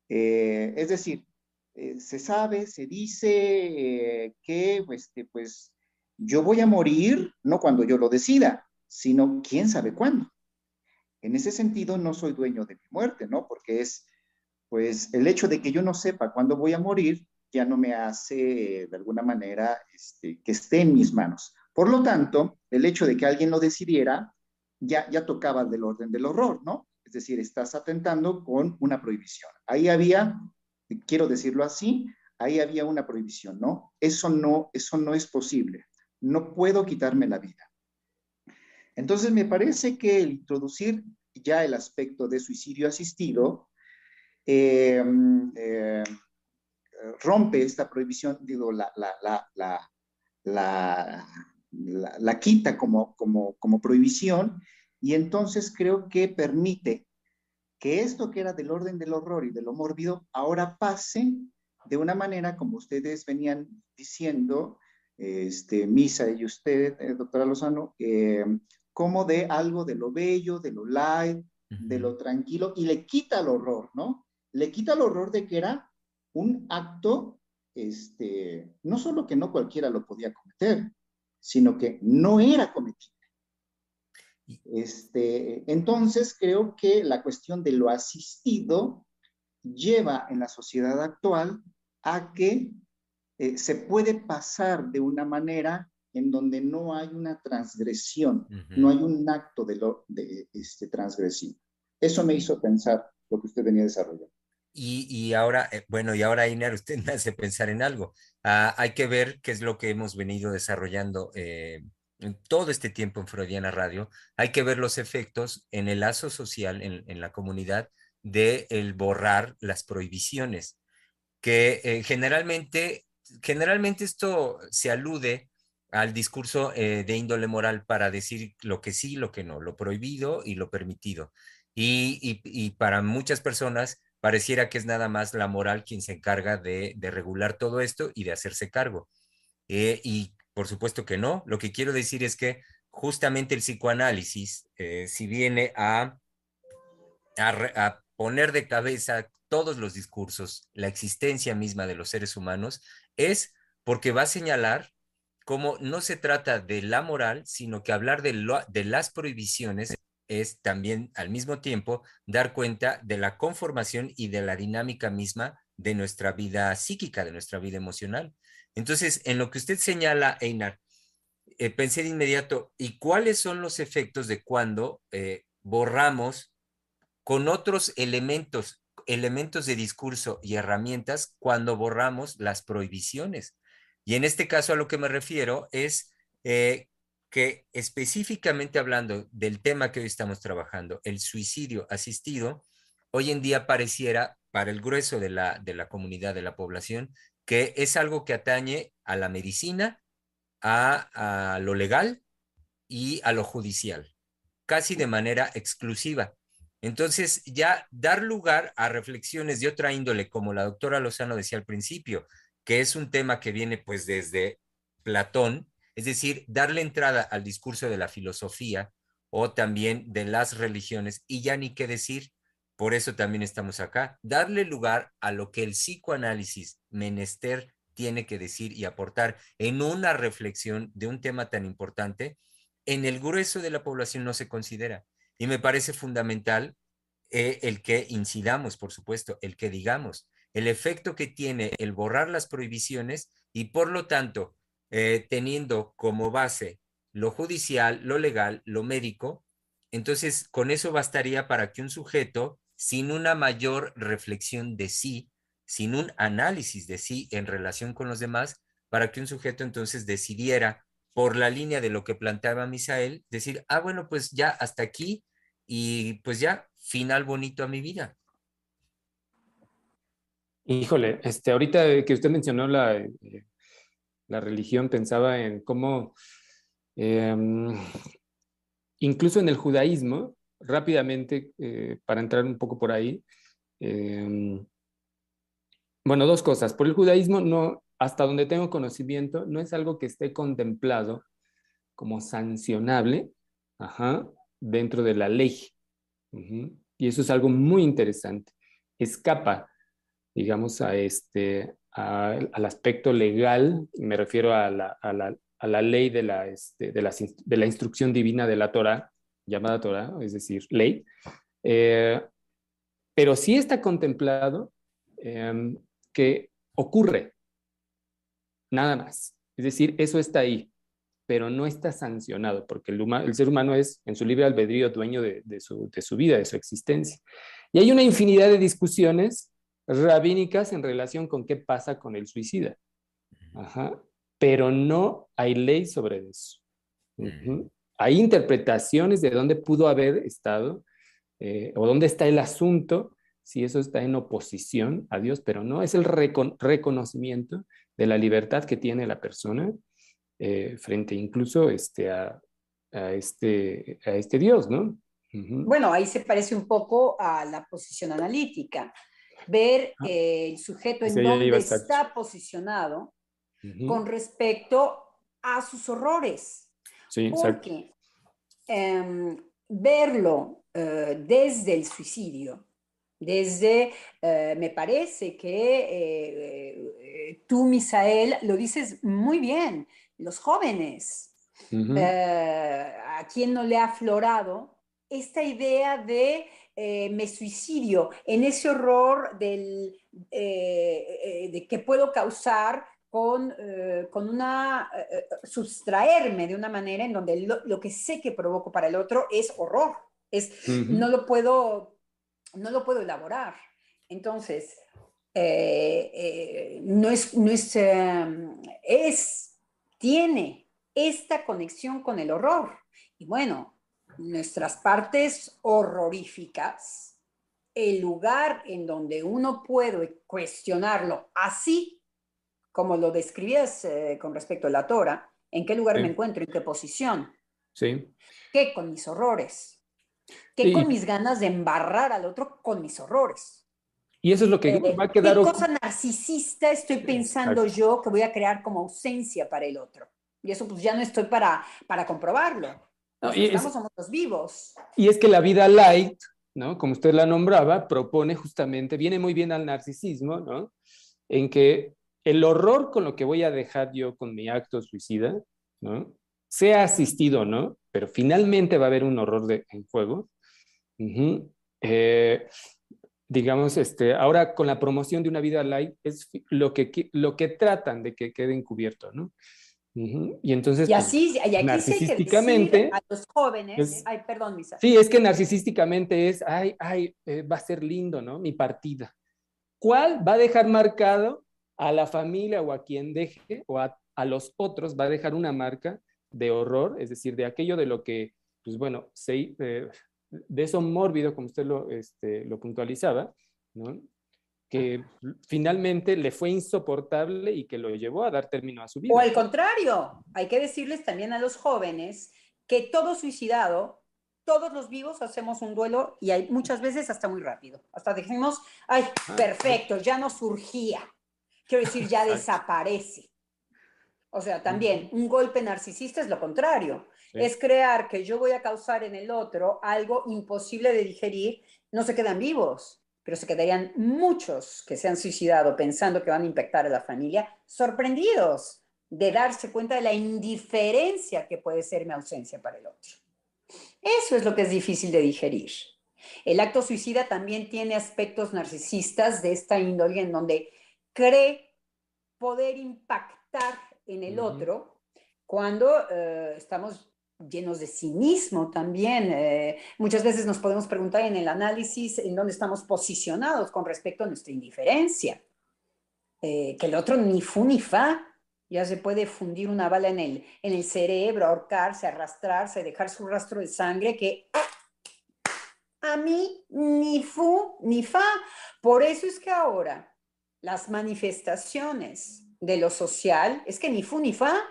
Eh, es decir, eh, se sabe, se dice eh, que este, pues, yo voy a morir no cuando yo lo decida, sino quién sabe cuándo. En ese sentido, no soy dueño de mi muerte, ¿no? Porque es, pues, el hecho de que yo no sepa cuándo voy a morir, ya no me hace de alguna manera este, que esté en mis manos. Por lo tanto, el hecho de que alguien lo decidiera ya, ya tocaba del orden del horror, ¿no? Es decir, estás atentando con una prohibición. Ahí había, quiero decirlo así, ahí había una prohibición, ¿no? Eso no, eso no es posible. No puedo quitarme la vida. Entonces, me parece que el introducir ya el aspecto de suicidio asistido eh, eh, rompe esta prohibición, digo, la, quita como, como, como prohibición y entonces creo que permite que esto que era del orden del horror y de lo mórbido ahora pase de una manera como ustedes venían diciendo, este, Misa y usted, eh, doctora Lozano, eh, como de algo de lo bello, de lo light, de lo tranquilo, y le quita el horror, ¿no? Le quita el horror de que era un acto, este, no solo que no cualquiera lo podía cometer, sino que no era cometible. Este, entonces, creo que la cuestión de lo asistido lleva en la sociedad actual a que eh, se puede pasar de una manera en donde no hay una transgresión, no hay un acto de, lo, de este, transgresivo. Eso me hizo pensar lo que usted venía desarrollando. Y, y ahora, eh, bueno, y ahora, Inar, usted me hace pensar en algo. Ah, hay que ver qué es lo que hemos venido desarrollando eh, todo este tiempo en Freudiana Radio. Hay que ver los efectos en el lazo social, en, en la comunidad, de el borrar las prohibiciones, que eh, generalmente, generalmente esto se alude al discurso de índole moral para decir lo que sí, lo que no, lo prohibido y lo permitido. Y, y para muchas personas pareciera que es nada más la moral quien se encarga de, regular todo esto y de hacerse cargo. Eh, y por supuesto que no. Lo que quiero decir es que justamente el psicoanálisis, eh, si viene a, a, poner de cabeza todos los discursos, la existencia misma de los seres humanos, es porque va a señalar cómo no se trata de la moral, sino que hablar de, de las prohibiciones es también al mismo tiempo dar cuenta de la conformación y de la dinámica misma de nuestra vida psíquica, de nuestra vida emocional. Entonces, en lo que usted señala, Einar, eh, pensé de inmediato, ¿y cuáles son los efectos de cuando eh, borramos con otros elementos, elementos de discurso y herramientas, cuando borramos las prohibiciones? Y en este caso a lo que me refiero es eh, que específicamente hablando del tema que hoy estamos trabajando, el suicidio asistido, hoy en día pareciera para el grueso de la, de la comunidad, de la población, que es algo que atañe a la medicina, a, lo legal y a lo judicial, casi de manera exclusiva. Entonces, ya dar lugar a reflexiones de otra índole, como la doctora Lozano decía al principio, que es un tema que viene pues desde Platón, es decir, darle entrada al discurso de la filosofía o también de las religiones y ya ni qué decir, por eso también estamos acá, darle lugar a lo que el psicoanálisis menester tiene que decir y aportar en una reflexión de un tema tan importante, en el grueso de la población no se considera. Y me parece fundamental eh, el que incidamos, por supuesto, el que digamos, el efecto que tiene el borrar las prohibiciones y por lo tanto eh, teniendo como base lo judicial, lo legal, lo médico, entonces con eso bastaría para que un sujeto, sin una mayor reflexión de sí, sin un análisis de sí en relación con los demás, para que un sujeto entonces decidiera por la línea de lo que planteaba Misael, decir, ah, bueno, pues ya hasta aquí y pues ya, final bonito a mi vida. Híjole, este, ahorita que usted mencionó la, eh, la religión, pensaba en cómo, em, incluso en el judaísmo, rápidamente, eh, para entrar un poco por ahí, em, bueno, dos cosas. Por el judaísmo, no, hasta donde tengo conocimiento, no es algo que esté contemplado como sancionable dentro de la ley. Y eso es algo muy interesante. Escapa, digamos, a, este, al aspecto legal, me refiero a la, ley de la, instrucción divina de la Torah, llamada Torah, es decir, ley, eh, pero sí está contemplado em, que ocurre, nada más. Es decir, eso está ahí, pero no está sancionado, porque el, el ser humano es en su libre albedrío dueño de, su, de su vida, de su existencia. Y hay una infinidad de discusiones rabínicas en relación con qué pasa con el suicida. Ajá. Pero no hay ley sobre eso. Hay interpretaciones de dónde pudo haber estado eh, o dónde está el asunto, si eso está en oposición a Dios, pero no es el reconocimiento de la libertad que tiene la persona eh, frente incluso este, a, este, a este Dios, ¿no? Bueno, ahí se parece un poco a la posición analítica, ver ah. eh, el sujeto en dónde está posicionado con respecto a sus horrores. Sí, Porque em, verlo eh, desde el suicidio, desde, eh, me parece que tú, Misael, lo dices muy bien, los jóvenes, a quien no le ha aflorado esta idea de eh, me suicidio, en ese horror del, eh, eh, de que puedo causar con, con una, sustraerme de una manera en donde lo, que sé que provoco para el otro es horror, es, no, lo puedo, no lo puedo elaborar. Entonces, no es, no es, es, tiene esta conexión con el horror. Y bueno, nuestras partes horroríficas, el lugar en donde uno puede cuestionarlo así como lo describías eh, con respecto a la Torah, ¿en qué lugar me encuentro? ¿En qué posición? Sí. ¿Qué con mis horrores? ¿Qué con mis ganas de embarrar al otro con mis horrores? Y eso es lo que eh, va a quedar... ¿Qué cosa narcisista estoy pensando yo que voy a crear como ausencia para el otro? Y eso pues ya no estoy para, para comprobarlo y estamos somos los vivos. Y es que la vida light, ¿no? Como usted la nombraba, propone justamente, viene muy bien al narcisismo, ¿no? En que el horror con lo que voy a dejar yo con mi acto suicida, ¿no? Sea asistido, ¿no? Pero finalmente va a haber un horror de, en juego. Eh, digamos, este, ahora con la promoción de una vida light es lo que, lo que tratan de que quede encubierto, ¿no? Y entonces, y pues, así, y narcisísticamente, a los jóvenes, ay, perdón, Misa. Sí, es que narcisísticamente es, ay, ay, eh, va a ser lindo, ¿no? Mi partida. ¿Cuál va a dejar marcado a la familia o a quien deje, o a, a los otros, va a dejar una marca de horror, es decir, de aquello de lo que, pues bueno, se, eh, de eso mórbido, como usted lo, este, lo puntualizaba, ¿no? Que finalmente le fue insoportable y que lo llevó a dar término a su vida. O al contrario, hay que decirles también a los jóvenes que todo suicidado, todos los vivos hacemos un duelo y hay muchas veces hasta muy rápido. Hasta decimos, ay, ah, perfecto, ya no surgía. Quiero decir, ya desaparece. O sea, también un golpe narcisista es lo contrario. Es crear que yo voy a causar en el otro algo imposible de digerir, no se quedan vivos pero se quedarían muchos que se han suicidado pensando que van a impactar a la familia, sorprendidos de darse cuenta de la indiferencia que puede ser mi ausencia para el otro. Eso es lo que es difícil de digerir. El acto suicida también tiene aspectos narcisistas de esta índole en donde cree poder impactar en el otro cuando eh, estamos llenos de cinismo también. Eh, muchas veces nos podemos preguntar en el análisis en dónde estamos posicionados con respecto a nuestra indiferencia. Eh, que el otro ni fu ni fa, ya se puede fundir una bala en el, en el cerebro, ahorcarse, arrastrarse, dejar su rastro de sangre, que a mí ni fu ni fa. Por eso es que ahora las manifestaciones de lo social es que ni fu ni fa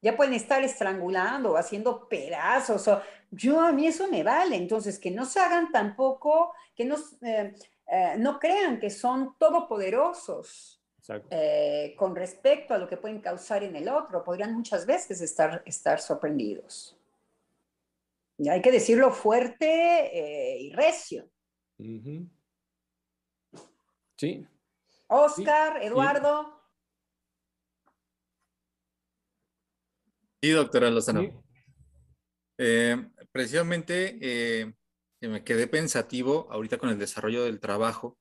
ya pueden estar estrangulando o haciendo pedazos. O, yo a mí eso me vale. Entonces, que no se hagan tampoco, que no, eh, eh, no crean que son todopoderosos. Eh, con respecto a lo que pueden causar en el otro, podrían muchas veces estar, estar sorprendidos. Y hay que decirlo fuerte y recio. Sí. Oscar, Eduardo. Sí, doctora Lozano. Eh, precisamente eh, me quedé pensativo ahorita con el desarrollo del trabajo,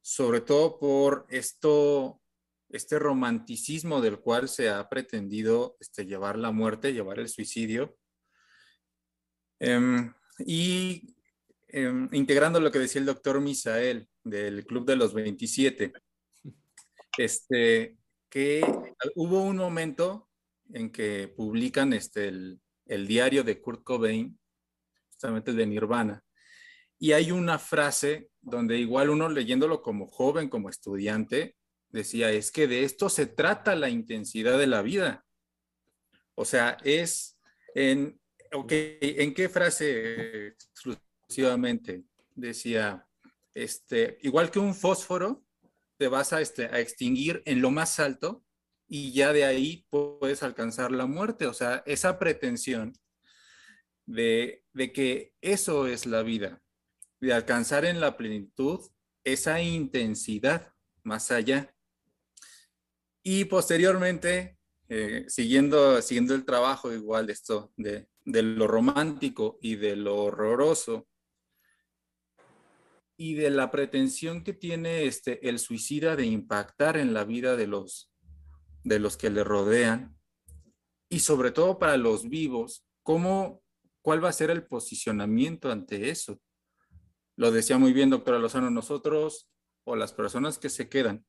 sobre todo por esto este romanticismo del cual se ha pretendido este, llevar la muerte, llevar el suicidio. Em, y em, integrando lo que decía el doctor Misael del Club de los 27, este, que hubo un momento en que publican este, el, diario de Kurt Cobain, justamente de Nirvana, y hay una frase donde igual uno leyéndolo como joven, como estudiante, decía, es que de esto se trata la intensidad de la vida. O sea, es en, ¿en qué frase exclusivamente? Decía, este, igual que un fósforo, te vas a, este, a extinguir en lo más alto y ya de ahí puedes alcanzar la muerte. O sea, esa pretensión de, de que eso es la vida, de alcanzar en la plenitud esa intensidad más allá. Y posteriormente, eh, siguiendo, siguiendo el trabajo igual de esto, de, de lo romántico y de lo horroroso, y de la pretensión que tiene este, el suicida de impactar en la vida de los, de los que le rodean, y sobre todo para los vivos, ¿cómo, ¿cuál va a ser el posicionamiento ante eso? Lo decía muy bien, doctora Lozano, nosotros o las personas que se quedan,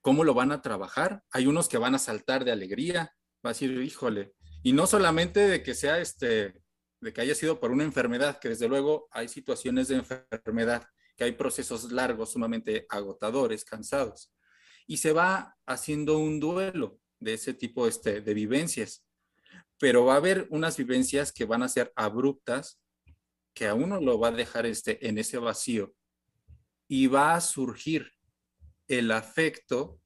¿Cómo lo van a trabajar? Hay unos que van a saltar de alegría, va a decir, híjole, y no solamente de que sea este, de que haya sido por una enfermedad, que desde luego hay situaciones de enfermedad, que hay procesos largos, sumamente agotadores, cansados, y se va haciendo un duelo de ese tipo este, de vivencias, pero va a haber unas vivencias que van a ser abruptas, que a uno lo va a dejar este, en ese vacío, y va a surgir el afecto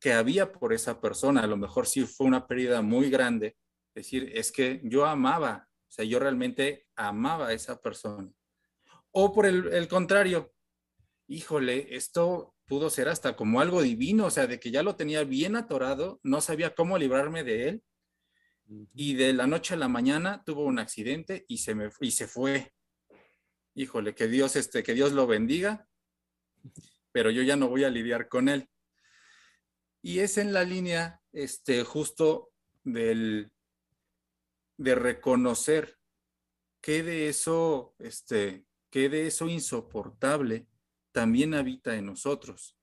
que había por esa persona. A lo mejor sí fue una pérdida muy grande. Es decir, es que yo amaba, o sea, yo realmente amaba a esa persona. O por el, contrario, híjole, esto pudo ser hasta como algo divino, o sea, de que ya lo tenía bien atorado, no sabía cómo librarme de él. Y de la noche a la mañana tuvo un accidente y se me y se fue. Híjole, que Dios este que Dios lo bendiga pero yo ya no voy a lidiar con él. Y es en la línea este, justo del, de reconocer que de eso, este, que de eso insoportable también habita en nosotros.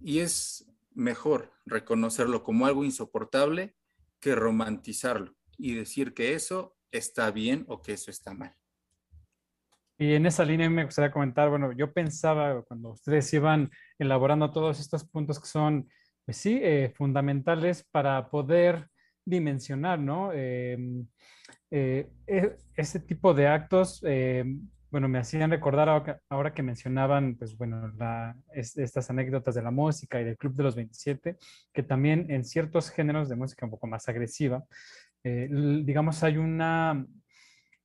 y es mejor reconocerlo como algo insoportable que romantizarlo y decir que eso está bien o que eso está mal. Y en esa línea me gustaría comentar, bueno, yo pensaba cuando ustedes iban elaborando todos estos puntos que son, pues sí, eh, fundamentales para poder dimensionar, ¿no? Em, eh, e, ese tipo de actos, em, bueno, me hacían recordar ahora, que mencionaban, pues bueno, estas anécdotas de la música y del Club de los 27, que también en ciertos géneros de música un poco más agresiva, eh, digamos, hay una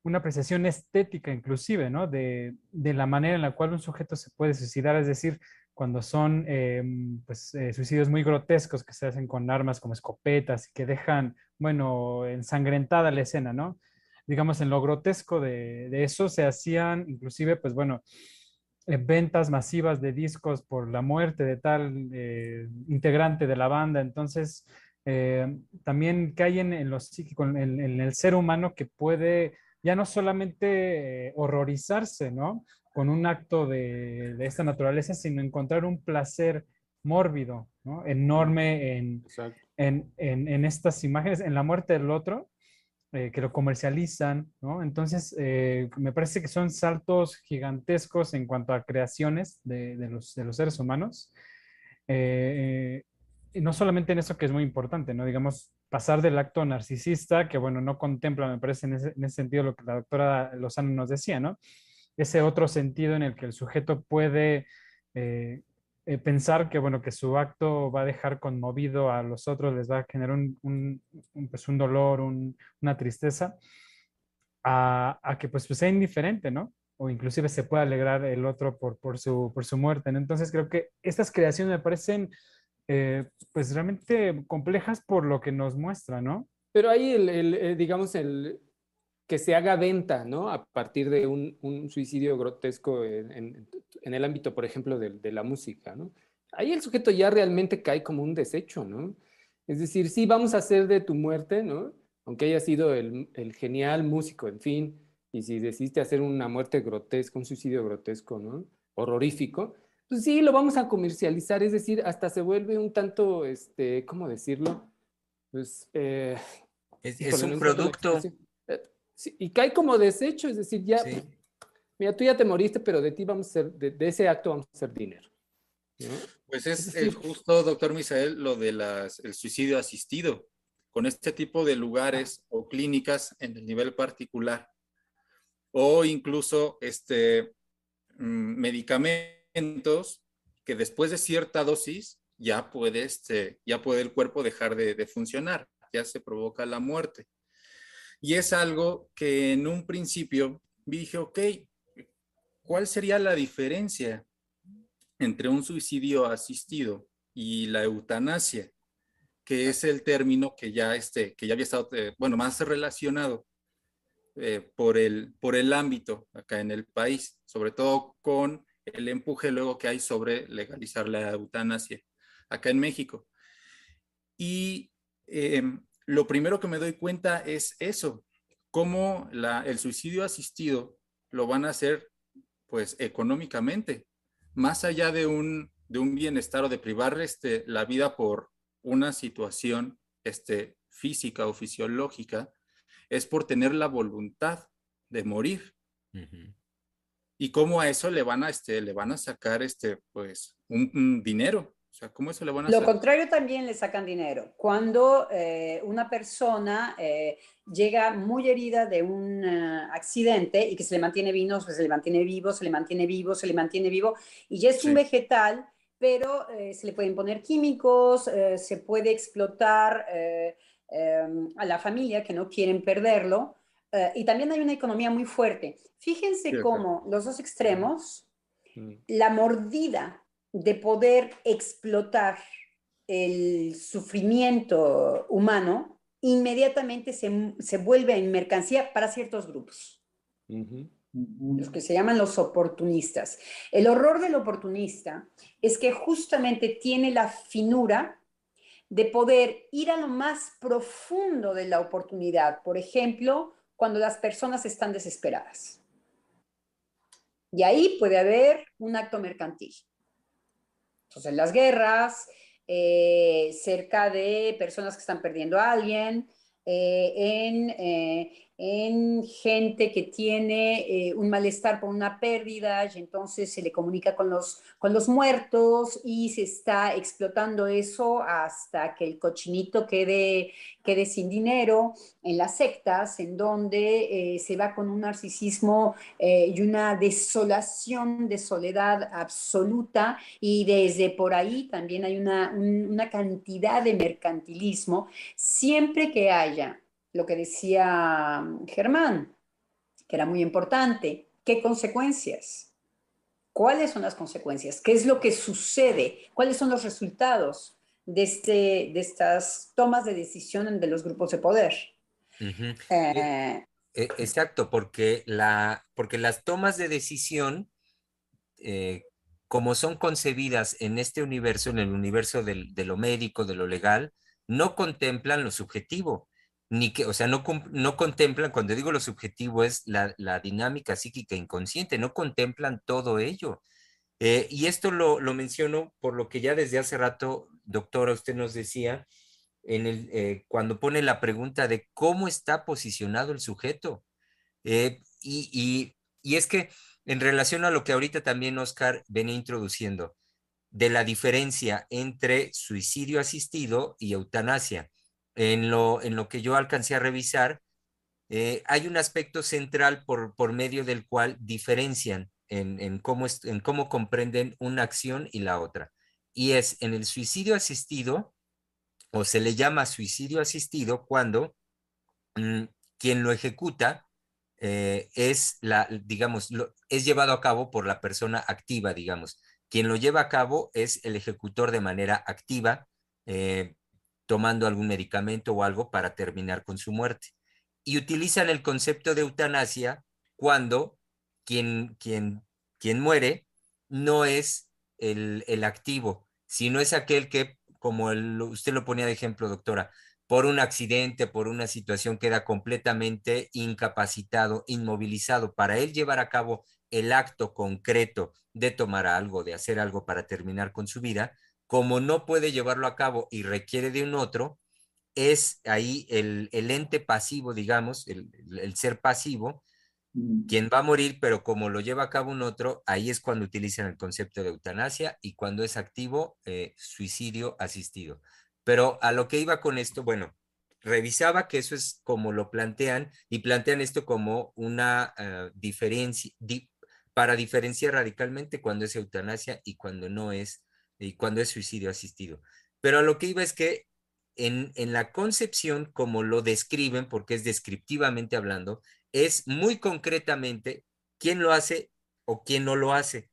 una apreciación estética inclusive, ¿no? De, la manera en la cual un sujeto se puede suicidar, es decir, cuando son eh, pues, eh, suicidios muy grotescos que se hacen con armas como escopetas y que dejan, bueno, ensangrentada la escena, ¿no? Digamos, en lo grotesco de, eso se hacían inclusive, pues bueno, eh, ventas masivas de discos por la muerte de tal integrante de la banda, entonces... también caen en, los, en, en el ser humano que puede ya no solamente eh, horrorizarse, ¿no? Con un acto de, esta naturaleza, sino encontrar un placer mórbido, ¿no? Enorme en, en, estas imágenes, en la muerte del otro, eh, que lo comercializan, ¿no? Entonces, eh, me parece que son saltos gigantescos en cuanto a creaciones de, los, de los, seres humanos. y no solamente en eso que es muy importante, ¿no? Digamos, pasar del acto narcisista, que bueno, no contempla, me parece, en ese, sentido lo que la doctora Lozano nos decía, ¿no? Ese otro sentido en el que el sujeto puede eh, eh, pensar que, bueno, que su acto va a dejar conmovido a los otros, les va a generar un, un, pues un dolor, una tristeza, a, que pues, pues, sea indiferente, ¿no? O inclusive se pueda alegrar el otro por, por, su, por su muerte, ¿no? Entonces creo que estas creaciones me parecen eh, pues realmente complejas por lo que nos muestra, ¿no? Pero ahí, el, digamos, el que se haga venta, ¿no? A partir de un, suicidio grotesco en, en el ámbito, por ejemplo, de, de, la música, ¿no? Ahí el sujeto ya realmente cae como un desecho, ¿no? Es decir, sí, vamos a hacer de tu muerte, ¿no? Aunque haya sido el, el genial músico, en fin, y si decidiste hacer una muerte grotesca, un suicidio grotesco, ¿no? Horrorífico, pues sí, lo vamos a comercializar, es decir, hasta se vuelve un tanto, este, ¿cómo decirlo? Pues... Eh, es, es un producto... sí, y cae como desecho, es decir, ya... Sí. Mira, tú ya te moriste, pero de ti vamos a de, de ese acto vamos a hacer dinero. ¿no? Pues es, es decir, justo, doctor Misael, lo del el suicidio asistido, con este tipo de lugares o clínicas en el nivel particular, o incluso este, mmm, medicamentos que después de cierta dosis ya puede, este, ya puede el cuerpo dejar de, de funcionar, ya se provoca la muerte. Y es algo que en un principio dije, ok, ¿cuál sería la diferencia entre un suicidio asistido y la eutanasia? que es el término que ya, este, que ya había estado, eh, bueno, más relacionado eh, por, el, por el ámbito acá en el país, sobre todo con el empuje luego que hay sobre legalizar la eutanasia acá en México. Y eh, lo primero que me doy cuenta es eso, cómo la, el suicidio asistido lo van a hacer pues económicamente, más allá de un, de un bienestar o de privar este, la vida por una situación este, física o fisiológica, es por tener la voluntad de morir. Uh -huh. Y cómo a eso le van a, este, le van a sacar este, pues, un, un dinero. O sea, ¿cómo eso le van a Lo hacer? contrario también le sacan dinero. Cuando eh, una persona eh, llega muy herida de un uh, accidente y que se le mantiene vivo, se le mantiene vivo, se le mantiene vivo, se le mantiene vivo, y ya es sí. un vegetal, pero eh, se le pueden poner químicos, se puede explotar eh, a la familia que no quieren perderlo, y también hay una economía muy fuerte. Fíjense sí, cómo los dos extremos, la mordida de poder explotar el sufrimiento humano, inmediatamente se, se vuelve en mercancía para ciertos grupos. Uh -huh los que se llaman los oportunistas. El horror del oportunista es que justamente tiene la finura de poder ir a lo más profundo de la oportunidad, por ejemplo, cuando las personas están desesperadas. Y ahí puede haber un acto mercantil. Entonces, las guerras, eh, cerca de personas que están perdiendo a alguien, eh, en, eh, en, gente que tiene eh, un malestar por una pérdida y entonces se le comunica con los, con los muertos y se está explotando eso hasta que el cochinito quede, quede sin dinero, en las sectas, en donde se va con un narcisismo y una desolación de soledad absoluta. Y desde por ahí también hay una, un, una cantidad de mercantilismo, siempre que haya lo que decía Germán, que era muy importante. ¿Qué consecuencias? ¿Cuáles son las consecuencias? ¿Qué es lo que sucede? ¿Cuáles son los resultados de, este, de estas tomas de decisión de los grupos de poder? Uh -huh. eh, Exacto, porque, la, porque las tomas de decisión, eh, como son concebidas en este universo, en el universo del, de lo médico, de lo legal, no contemplan lo subjetivo ni que, o sea, no, no contemplan, cuando digo lo subjetivo es la, la dinámica psíquica inconsciente, no contemplan todo ello. Eh, y esto lo, lo, menciono por lo que ya desde hace rato, doctora, usted nos decía, en el, eh, cuando pone la pregunta de cómo está posicionado el sujeto. Eh, y, y, y es que en relación a lo que ahorita también Oscar venía introduciendo, de la diferencia entre suicidio asistido y eutanasia en lo, en lo que yo alcancé a revisar, eh, hay un aspecto central por, por medio del cual diferencian en, en, cómo es, en cómo comprenden una acción y la otra. Y es en el suicidio asistido, o se le llama suicidio asistido cuando mmm, quien lo ejecuta eh, es la, digamos, lo, es llevado a cabo por la persona activa, digamos. Quien lo lleva a cabo es el ejecutor de manera activa, eh, tomando algún medicamento o algo para terminar con su muerte. Y utilizan el concepto de eutanasia cuando quien, quien, quien muere no es el, el activo, sino es aquel que, como usted lo ponía de ejemplo, doctora, por un accidente, por una situación queda completamente incapacitado, inmovilizado. Para él llevar a cabo el acto concreto de tomar algo, de hacer algo para terminar con su vida, como no puede llevarlo a cabo y requiere de un otro, es ahí el, ente pasivo, digamos, el, ser pasivo, quien va a morir, pero como lo lleva a cabo un otro, ahí es cuando utilizan el concepto de eutanasia y cuando es activo, eh, suicidio asistido. Pero a lo que iba con esto, bueno, revisaba que eso es como lo plantean y plantean esto como una eh, diferencia, para diferenciar radicalmente cuando es eutanasia y cuando no es, y cuando es suicidio asistido. Pero a lo que iba es que en, en la concepción, como lo describen, porque es descriptivamente hablando, es muy concretamente quién lo hace o quién no lo hace.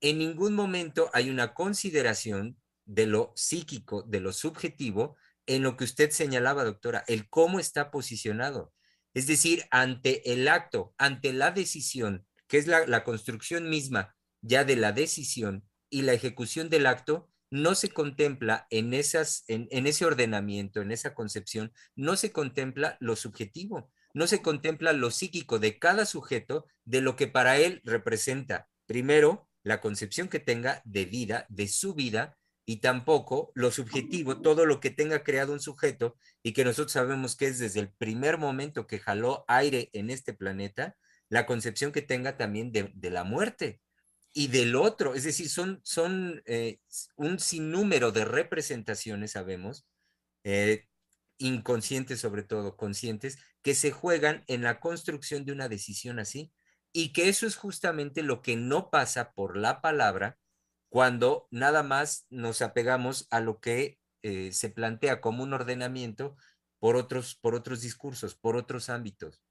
En ningún momento hay una consideración de lo psíquico, de lo subjetivo, en lo que usted señalaba, doctora, el cómo está posicionado. Es decir, ante el acto, ante la decisión, que es la, construcción misma ya de la decisión y la ejecución del acto, no se contempla en, esas, en, ese ordenamiento, en esa concepción, no se contempla lo subjetivo, no se contempla lo psíquico de cada sujeto, de lo que para él representa, primero, la concepción que tenga de vida, de su vida, y tampoco lo subjetivo, todo lo que tenga creado un sujeto y que nosotros sabemos que es desde el primer momento que jaló aire en este planeta, la concepción que tenga también de, la muerte y del otro. Es decir, son, son eh, un sinnúmero de representaciones, sabemos, eh, inconscientes sobre todo, conscientes, que se juegan en la construcción de una decisión así y que eso es justamente lo que no pasa por la palabra cuando nada más nos apegamos a lo que eh, se plantea como un ordenamiento por otros, por otros discursos, por otros ámbitos.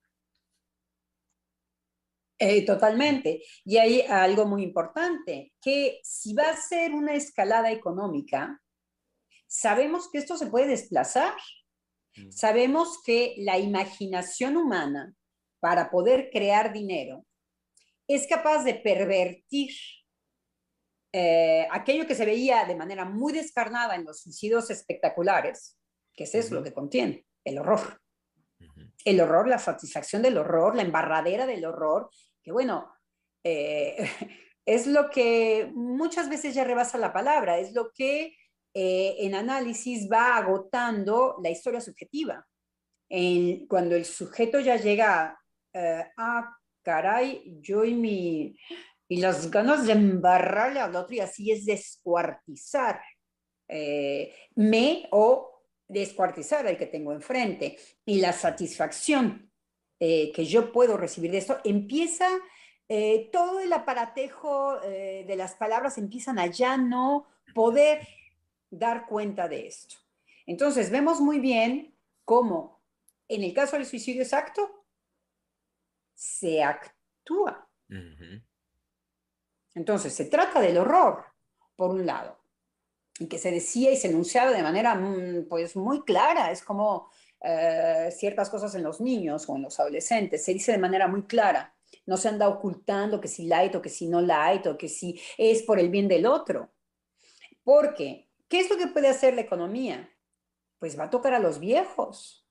Eh, totalmente. Y hay algo muy importante, que si va a ser una escalada económica, sabemos que esto se puede desplazar. Mm. Sabemos que la imaginación humana para poder crear dinero es capaz de pervertir eh, aquello que se veía de manera muy descarnada en los suicidios espectaculares, que es eso lo que contiene, el horror. El horror, la satisfacción del horror, la embarradera del horror, que bueno, eh, (laughs) es lo que muchas veces ya rebasa la palabra, es lo que eh, en análisis va agotando la historia subjetiva. cuando el sujeto ya llega a, ah, caray, yo y mi, y las ganas de embarrarle al otro y así es descuartizar eh, me o descuartizar al que tengo enfrente. Y la satisfacción eh, que yo puedo recibir de esto empieza, eh, todo el aparatejo de las palabras empiezan a ya no poder dar cuenta de esto. Entonces vemos muy bien cómo en el caso del suicidio exacto se actúa. Entonces, se trata del horror, por un lado, y que se decía y se enunciaba de manera mm, pues, muy clara, es como eh, ciertas cosas en los niños o en los adolescentes, se dice de manera muy clara, no se anda ocultando que si light o que si no light o que si es por el bien del otro. Porque, ¿qué es lo que puede hacer la economía? Pues va a tocar a los viejos.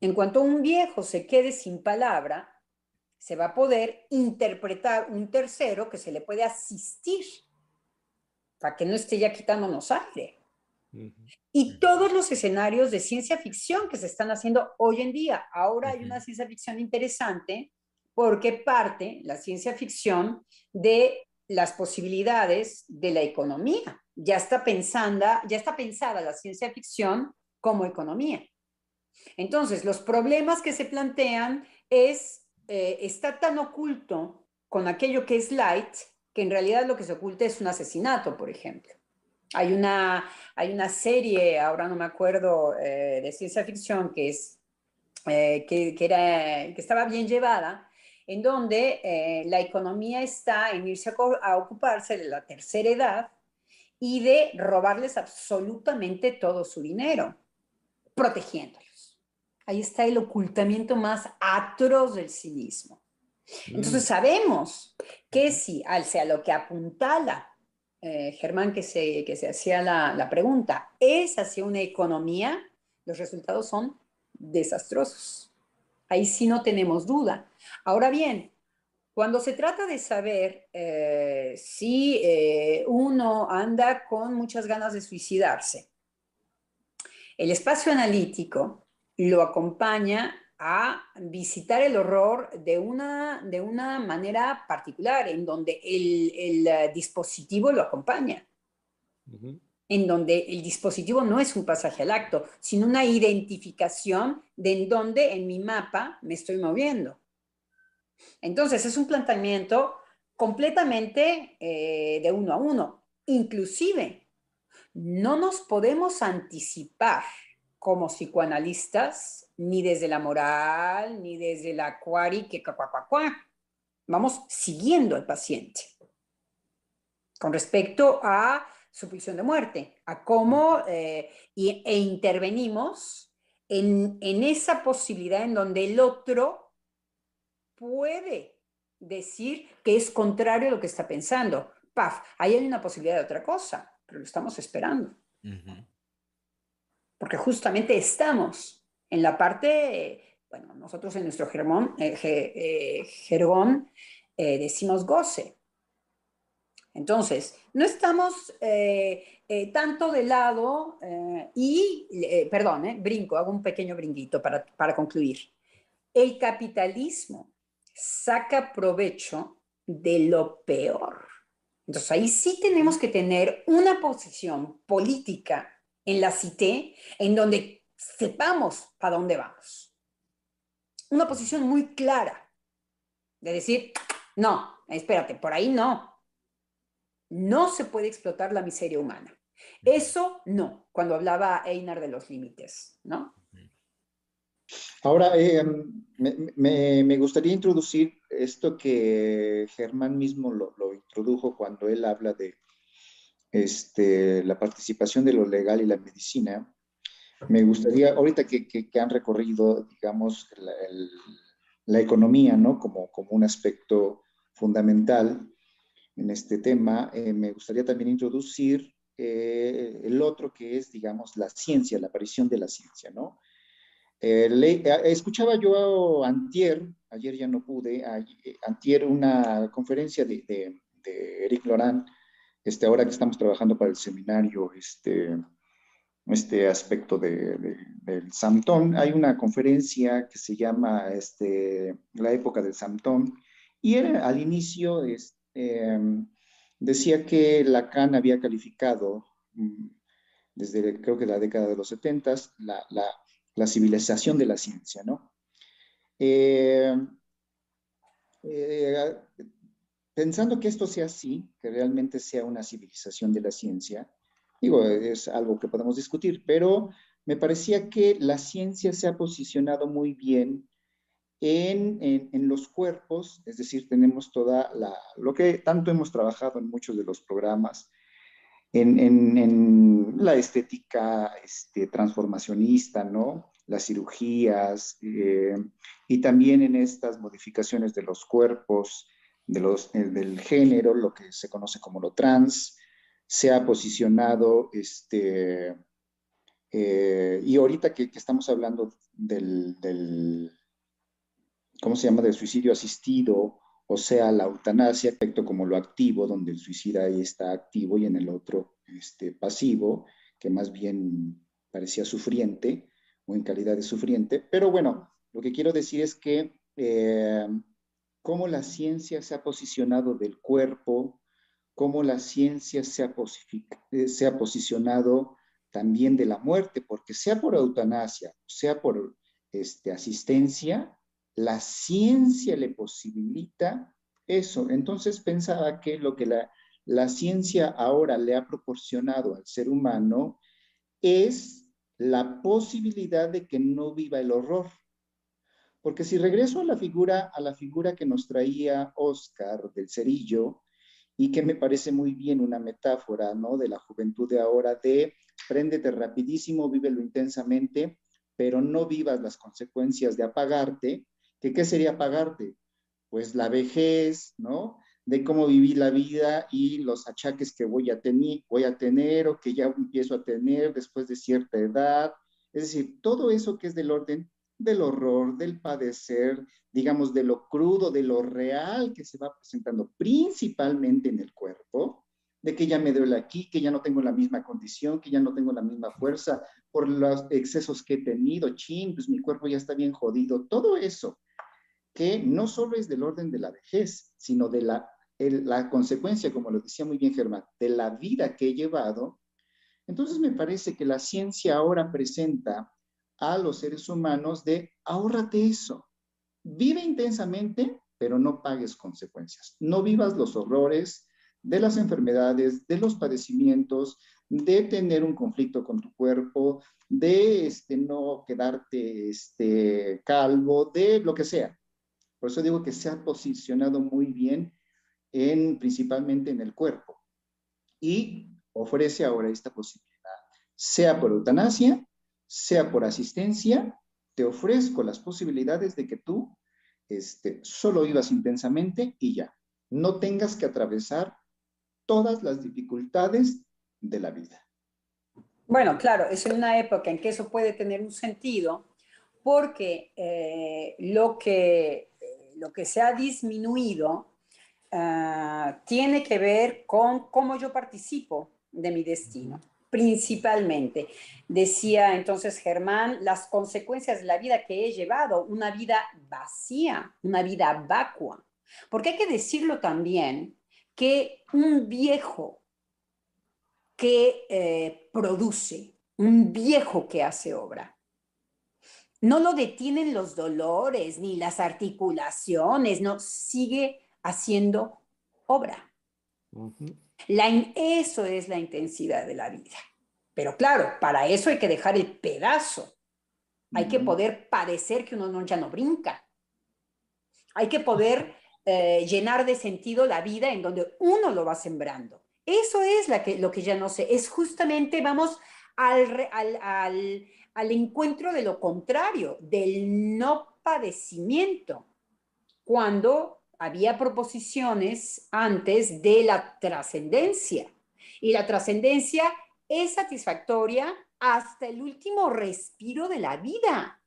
En cuanto un viejo se quede sin palabra, se va a poder interpretar un tercero que se le puede asistir para que no esté ya quitándonos aire. Y todos los escenarios de ciencia ficción que se están haciendo hoy en día. Ahora hay una ciencia ficción interesante porque parte la ciencia ficción de las posibilidades de la economía. Ya está pensando, ya está pensada la ciencia ficción como economía. Entonces, los problemas que se plantean es eh, está tan oculto con aquello que es light que en realidad lo que se oculta es un asesinato, por ejemplo. Hay una, hay una serie, ahora no me acuerdo, eh, de ciencia ficción que, es, eh, que, que, era, que estaba bien llevada, en donde la economía está en irse a, a ocuparse de la tercera edad y de robarles absolutamente todo su dinero, protegiéndolos. Ahí está el ocultamiento más atroz del cinismo. Entonces mm. sabemos que si, al sea lo que apuntala eh, Germán, que se, que se hacía la, la pregunta, es hacia una economía, los resultados son desastrosos. Ahí sí no tenemos duda. Ahora bien, cuando se trata de saber eh, si eh, uno anda con muchas ganas de suicidarse, el espacio analítico lo acompaña a visitar el horror de una, de una manera particular, en donde el, el eh, dispositivo lo acompaña, en donde el dispositivo no es un pasaje al acto, sino una identificación de en dónde en mi mapa me estoy moviendo. Entonces, es un planteamiento completamente eh, de uno a uno. Inclusive, no nos podemos anticipar como psicoanalistas, ni desde la moral, ni desde la cuari, que Vamos siguiendo al paciente con respecto a su prisión de muerte, a cómo eh, e intervenimos en, en esa posibilidad en donde el otro puede decir que es contrario a lo que está pensando. Paf, ahí hay una posibilidad de otra cosa, pero lo estamos esperando. Porque justamente estamos en la parte, bueno, nosotros en nuestro germón, eh, eh, jergón eh, decimos goce. Entonces, no estamos tanto de lado y, perdón, brinco, hago un pequeño brinquito para, para concluir. El capitalismo saca provecho de lo peor. Entonces ahí sí tenemos que tener una posición política en la CITE en donde sepamos para dónde vamos. Una posición muy clara de decir, no, espérate, por ahí no. No se puede explotar la miseria humana. Eso no, cuando hablaba Einar de los límites, ¿no? Ahora, eh, me, gustaría introducir esto que Germán mismo lo, introdujo cuando él habla de este, la participación de lo legal y la medicina. Me gustaría, ahorita que, han recorrido, digamos, la, economía, ¿no? Como, como un aspecto fundamental en este tema, eh, me gustaría también introducir eh, el otro que es, digamos, la ciencia, la aparición de la ciencia, ¿no? Eh, eh, escuchaba yo antier, ayer ya no pude, eh, antier una conferencia de, de, Eric Loran, este, ahora que estamos trabajando para el seminario, este, este aspecto de, del Samtón, hay una conferencia que se llama este, La época del Samtón, y al inicio em, decía que Lacan había calificado mm, desde creo que la década de los 70 la, la la civilización de la ciencia, ¿no? Eh, eh, pensando que esto sea así, que realmente sea una civilización de la ciencia, digo, es algo que podemos discutir, pero me parecía que la ciencia se ha posicionado muy bien en, en, los cuerpos, es decir, tenemos toda la, lo que tanto hemos trabajado en muchos de los programas, en, en la estética este, transformacionista, ¿no? Las cirugías eh, y también en estas modificaciones de los cuerpos, de los, del género, lo que se conoce como lo trans, se ha posicionado, este, eh, y ahorita que, estamos hablando del, del, ¿cómo se llama?, del suicidio asistido o sea, la eutanasia, efecto como lo activo, donde el suicida ahí está activo y en el otro este, pasivo, que más bien parecía sufriente o en calidad de sufriente. Pero bueno, lo que quiero decir es que eh, cómo la ciencia se ha posicionado del cuerpo, cómo la ciencia se ha, eh, se ha posicionado también de la muerte, porque sea por eutanasia, sea por este, asistencia, la ciencia le posibilita eso. Entonces pensaba que lo que la, ciencia ahora le ha proporcionado al ser humano es la posibilidad de que no viva el horror. Porque si regreso a la figura, a la figura que nos traía Oscar del cerillo, y que me parece muy bien una metáfora, ¿no? De la juventud de ahora, de préndete rapidísimo, vívelo intensamente, pero no vivas las consecuencias de apagarte, ¿qué sería pagarte? Pues la vejez, ¿no? de cómo viví la vida y los achaques que voy a, tener, voy a tener o que ya empiezo a tener después de cierta edad. Es decir, todo eso que es del orden del horror, del padecer, digamos, de lo crudo, de lo real que se va presentando principalmente en el cuerpo, de que ya me duele aquí, que ya no tengo la misma condición, que ya no tengo la misma fuerza por los excesos que he tenido, chin, pues mi cuerpo ya está bien jodido, todo eso que no solo es del orden de la vejez, sino de la, la consecuencia, como lo decía muy bien Germán, de la vida que he llevado, entonces me parece que la ciencia ahora presenta a los seres humanos de ahórrate eso, vive intensamente, pero no pagues consecuencias, no vivas los horrores de las enfermedades, de los padecimientos, de tener un conflicto con tu cuerpo, de este, no quedarte este, calvo, de lo que sea. Por eso digo que se ha posicionado muy bien en, principalmente en el cuerpo. Y ofrece ahora esta posibilidad, sea por eutanasia, sea por asistencia, te ofrezco las posibilidades de que tú este, solo vivas intensamente y ya, no tengas que atravesar todas las dificultades de la vida. Bueno, claro, es una época en que eso puede tener un sentido, porque eh, lo que lo que se ha disminuido ah, tiene que ver con cómo yo participo de mi destino, principalmente. Decía entonces Germán, las consecuencias de la vida que he llevado, una vida vacía, una vida vacua. Porque hay que decirlo también que un viejo que eh, produce, un viejo que hace obra, no lo detienen los dolores ni las articulaciones, no, sigue haciendo obra. Eso es la intensidad de la vida. Pero claro, para eso hay que dejar el pedazo. Hay que poder padecer que uno no, ya no brinca. Hay que poder eh, llenar de sentido la vida en donde uno lo va sembrando. Eso es la que, lo que ya no sé. Es justamente, vamos al, al al encuentro de lo contrario, del no padecimiento, cuando había proposiciones antes de la trascendencia. Y la trascendencia es satisfactoria hasta el último respiro de la vida,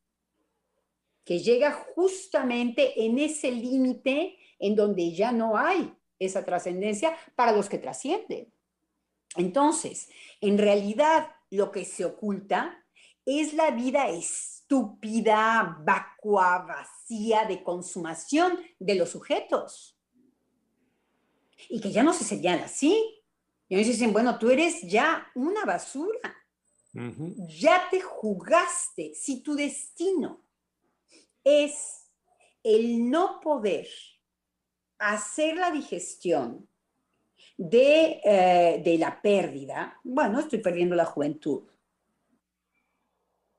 que llega justamente en ese límite en donde ya no hay esa trascendencia para los que trascienden. Entonces, en realidad, lo que se oculta es la vida estúpida, vacua, vacía de consumación de los sujetos. Y que ya no se señala así. Y ellos dicen, bueno, tú eres ya una basura. Ya te jugaste. Si tu destino es el no poder hacer la digestión de, eh, de la pérdida, bueno, estoy perdiendo la juventud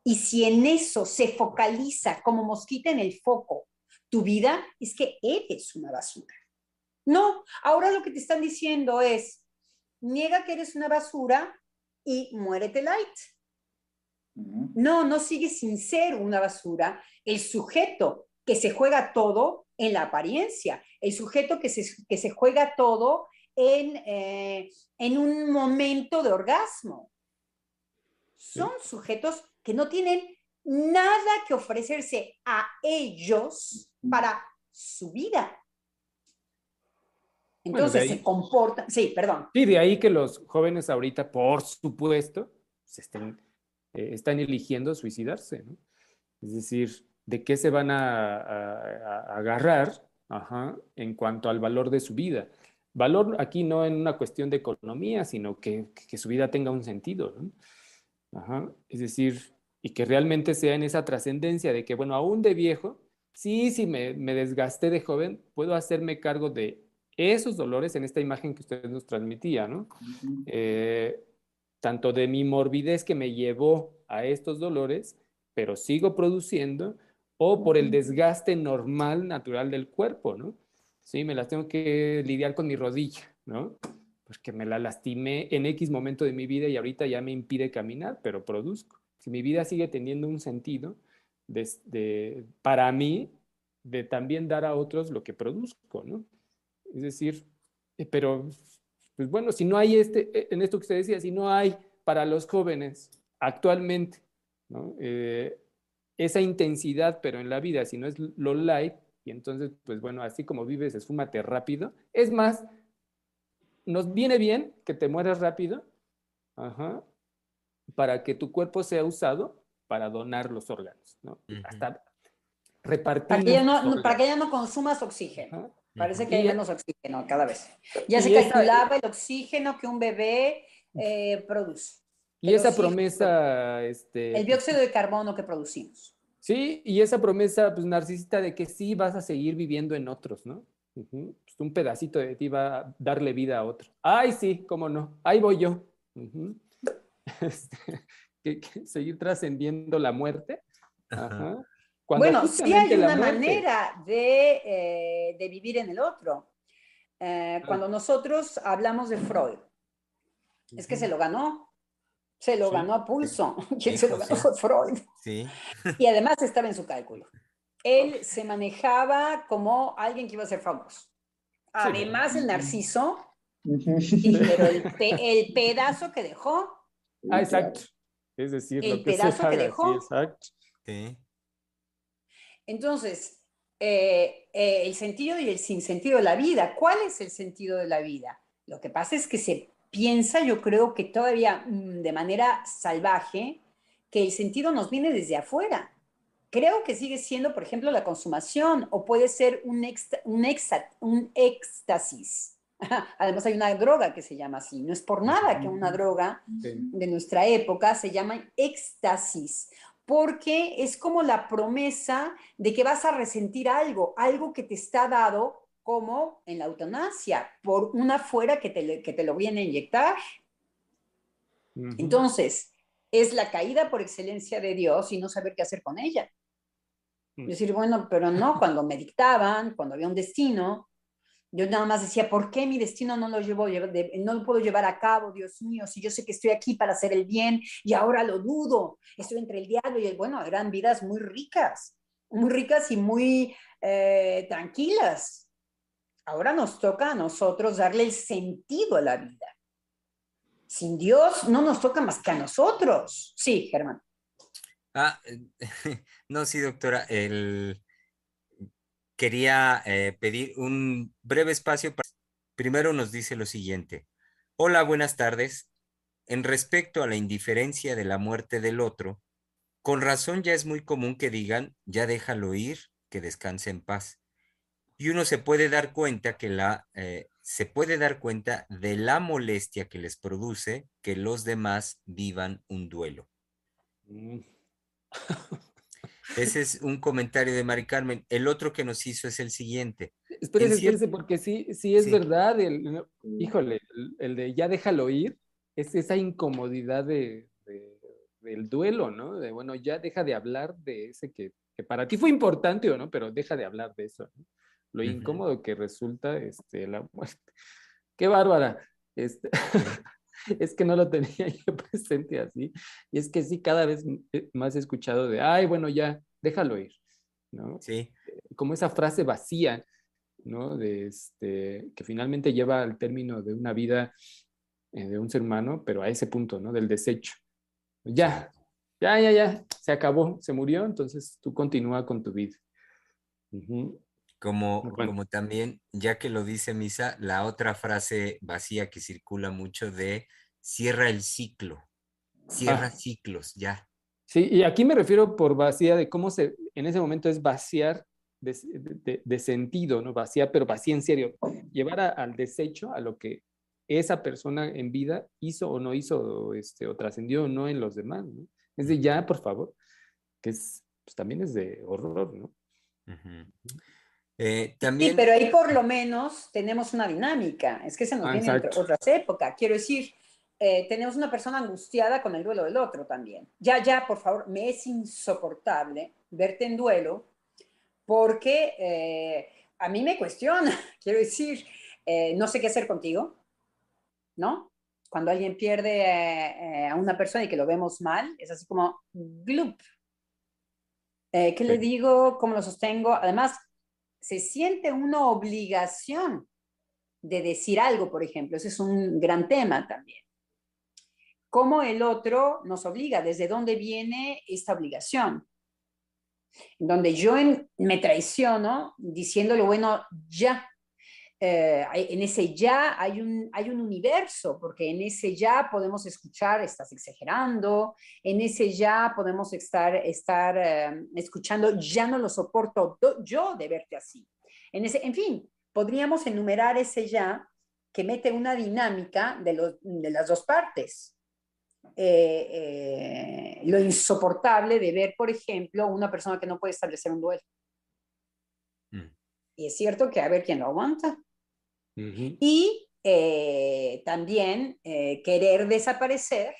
y si en eso se focaliza como mosquita en el foco tu vida, es que eres una basura. No, ahora lo que te están diciendo es, niega que eres una basura y muérete light. No, no sigues sin ser una basura. El sujeto que se juega todo en la apariencia, el sujeto que se, que se juega todo en, eh, en un momento de orgasmo. Son sujetos que no tienen nada que ofrecerse a ellos para su vida. Entonces se comportan, sí, perdón. Sí, de ahí que los jóvenes ahorita, por supuesto, se estén, eh, están eligiendo suicidarse, ¿no? Es decir, ¿de qué se van a, agarrar en cuanto al valor de su vida? Valor aquí no en una cuestión de economía, sino que, que su vida tenga un sentido, ¿no? Ajá. Es decir, y que realmente sea en esa trascendencia de que, bueno, aún de viejo, sí, sí, me, me, desgasté de joven, puedo hacerme cargo de esos dolores en esta imagen que usted nos transmitía, ¿no? Eh, tanto de mi morbidez que me llevó a estos dolores, pero sigo produciendo, o por el desgaste normal, natural del cuerpo, ¿no? Sí, me las tengo que lidiar con mi rodilla, ¿no? Porque me la lastimé en X momento de mi vida y ahorita ya me impide caminar, pero produzco mi vida sigue teniendo un sentido de, para mí, de también dar a otros lo que produzco, ¿no? Es decir, eh, pero, pues bueno, si no hay este, eh, en esto que usted decía, si no hay para los jóvenes actualmente, ¿no? Eh, esa intensidad, pero en la vida, si no es lo light, y entonces, pues bueno, así como vives, esfúmate rápido. Es más, nos viene bien que te mueras rápido, ajá, para que tu cuerpo sea usado para donar los órganos, ¿no? Hasta repartir. Para que, ya no, para que ya no consumas oxígeno. Parece que hay menos oxígeno cada vez. Ya se calculaba el oxígeno que un bebé eh, produce. Y esa promesa... Este, el dióxido de carbono que producimos. Sí, y esa promesa pues, narcisista de que sí vas a seguir viviendo en otros, ¿no? Pues, un pedacito de ti va a darle vida a otro. Ay, sí, cómo no, ahí voy yo. (laughs) Este, seguir trascendiendo la muerte. bueno, sí hay una manera de, eh, vivir en el otro. Eh, cuando nosotros hablamos de Freud, es que se lo ganó. Se lo ganó a pulso. (laughs) Quien se lo ganó fue Freud. Sí. Y además estaba en su cálculo. Él se manejaba como alguien que iba a ser famoso. Además, el narciso, pero (laughs) el, pedazo que dejó. Ah, exacto. Es decir, el pedazo que dejó. exacto. Entonces, eh, eh, el sentido y el sinsentido de la vida. ¿Cuál es el sentido de la vida? Lo que pasa es que se piensa, yo creo que todavía mm, de manera salvaje, que el sentido nos viene desde afuera. Creo que sigue siendo, por ejemplo, la consumación o puede ser un, un, un éxtasis. (laughs) Además hay una droga que se llama así. No es por nada que una droga de nuestra época se llama éxtasis, porque es como la promesa de que vas a resentir algo, algo que te está dado como en la eutanasia, por una fuera que te, que te lo viene a inyectar. Entonces, es la caída por excelencia de Dios y no saber qué hacer con ella. Mm. Decir, bueno, pero no, cuando me dictaban, cuando había un destino, yo nada más decía, ¿por qué mi destino no lo, llevo, no lo puedo llevar a cabo, Dios mío? Si yo sé que estoy aquí para hacer el bien y ahora lo dudo, estoy entre el diablo y el bueno, eran vidas muy ricas, muy ricas y muy eh, tranquilas. Ahora nos toca a nosotros darle el sentido a la vida. Sin Dios no nos toca más que a nosotros. Sí, Germán. Ah, (laughs) no, sí, doctora. Quería eh, pedir un breve espacio. Primero nos dice lo siguiente. Hola, buenas tardes. En respecto a la indiferencia de la muerte del otro, con razón ya es muy común que digan, ya déjalo ir, que descanse en paz y uno se puede dar cuenta que la, eh, se puede dar cuenta de la molestia que les produce que los demás vivan un duelo. Mm. (laughs) Ese es un comentario de Mari Carmen. El otro que nos hizo es el siguiente. Espérese, espérese, porque sí, sí es verdad. El, híjole, el, de ya déjalo ir, es esa incomodidad de, del duelo, ¿no? De bueno, ya deja de hablar de ese que, que para ti fue importante o no, pero deja de hablar de eso. ¿no? lo incómodo que resulta este, la muerte. Qué bárbara. Este, es que no lo tenía (laughs) yo presente así. Y es que sí, cada vez eh, más he escuchado de, ay, bueno, ya, déjalo ir. ¿no? Sí. Eh, como esa frase vacía, ¿no? De este, que finalmente lleva al término de una vida eh, de un ser humano, pero a ese punto, ¿no? Del desecho. Ya, ya, ya, ya, se acabó, se murió, entonces tú continúa con tu vida. Como, como también, ya que lo dice Misa, la otra frase vacía que circula mucho de cierra el ciclo, cierra ah. ciclos, ya. Sí, y aquí me refiero por vacía de cómo se, en ese momento es vaciar de, sentido, ¿no? Vaciar, pero vacía en serio. Llevar al desecho a lo que esa persona en vida hizo o no hizo, este, o trascendió o no en los demás, ¿no? Es de ya, por favor, que es, pues también es de horror, ¿no? Eh, también... Sí, pero ahí por lo menos tenemos una dinámica. Es que se nos ah, viene entre otras épocas. Quiero decir, eh, tenemos una persona angustiada con el duelo del otro también. Ya, ya, por favor, me es insoportable verte en duelo porque eh, a mí me cuestiona. (laughs) Quiero decir, no sé qué hacer contigo, ¿no? Cuando alguien pierde a una persona y que lo vemos mal, es así como, glup. ¿Qué le digo? ¿Cómo lo sostengo? Además, se siente una obligación de decir algo, por ejemplo. Ese es un gran tema también. ¿Cómo el otro nos obliga? ¿Desde dónde viene esta obligación? Donde yo me traiciono diciéndole, bueno, ya, eh, en ese ya hay un, hay un universo, porque en ese ya podemos escuchar, estás exagerando, en ese ya podemos estar, estar eh, escuchando, ya no lo soporto yo de verte así. En, ese, en fin, podríamos enumerar ese ya que mete una dinámica de, de las dos partes. Eh, lo insoportable de ver, por ejemplo, una persona que no puede establecer un duelo. Mm. Y es cierto que a ver quién lo aguanta. Y eh, también eh, querer desaparecer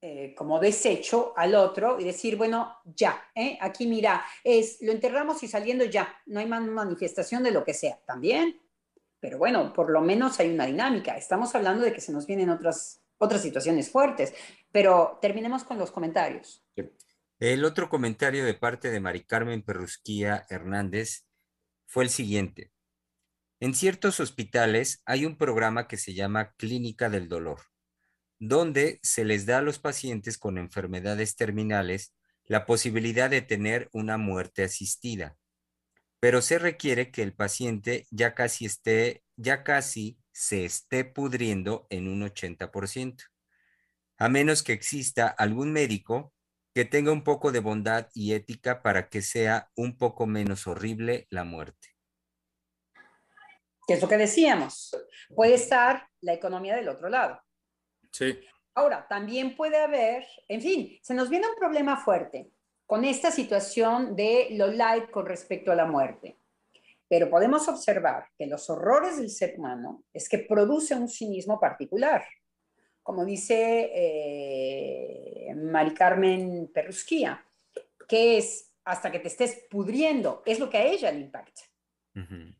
eh, como desecho al otro y decir, bueno, ya, aquí mira, es, lo enterramos y saliendo ya, no hay más manifestación de lo que sea, también. Pero bueno, por lo menos hay una dinámica. Estamos hablando de que se nos vienen otras, otras situaciones fuertes, pero terminemos con los comentarios. El otro comentario de parte de Mari Carmen Perrusquía Hernández fue el siguiente. En ciertos hospitales hay un programa que se llama Clínica del Dolor, donde se les da a los pacientes con enfermedades terminales la posibilidad de tener una muerte asistida, pero se requiere que el paciente ya casi esté, ya casi se esté pudriendo en un 80%, a menos que exista algún médico que tenga un poco de bondad y ética para que sea un poco menos horrible la muerte que es lo que decíamos. Puede estar la economía del otro lado. Sí. Ahora, también puede haber, en fin, se nos viene un problema fuerte con esta situación de lo light con respecto a la muerte. Pero podemos observar que los horrores del ser humano es que produce un cinismo particular. Como dice eh, Mari Carmen Perrusquía, que es hasta que te estés pudriendo, es lo que a ella le impacta.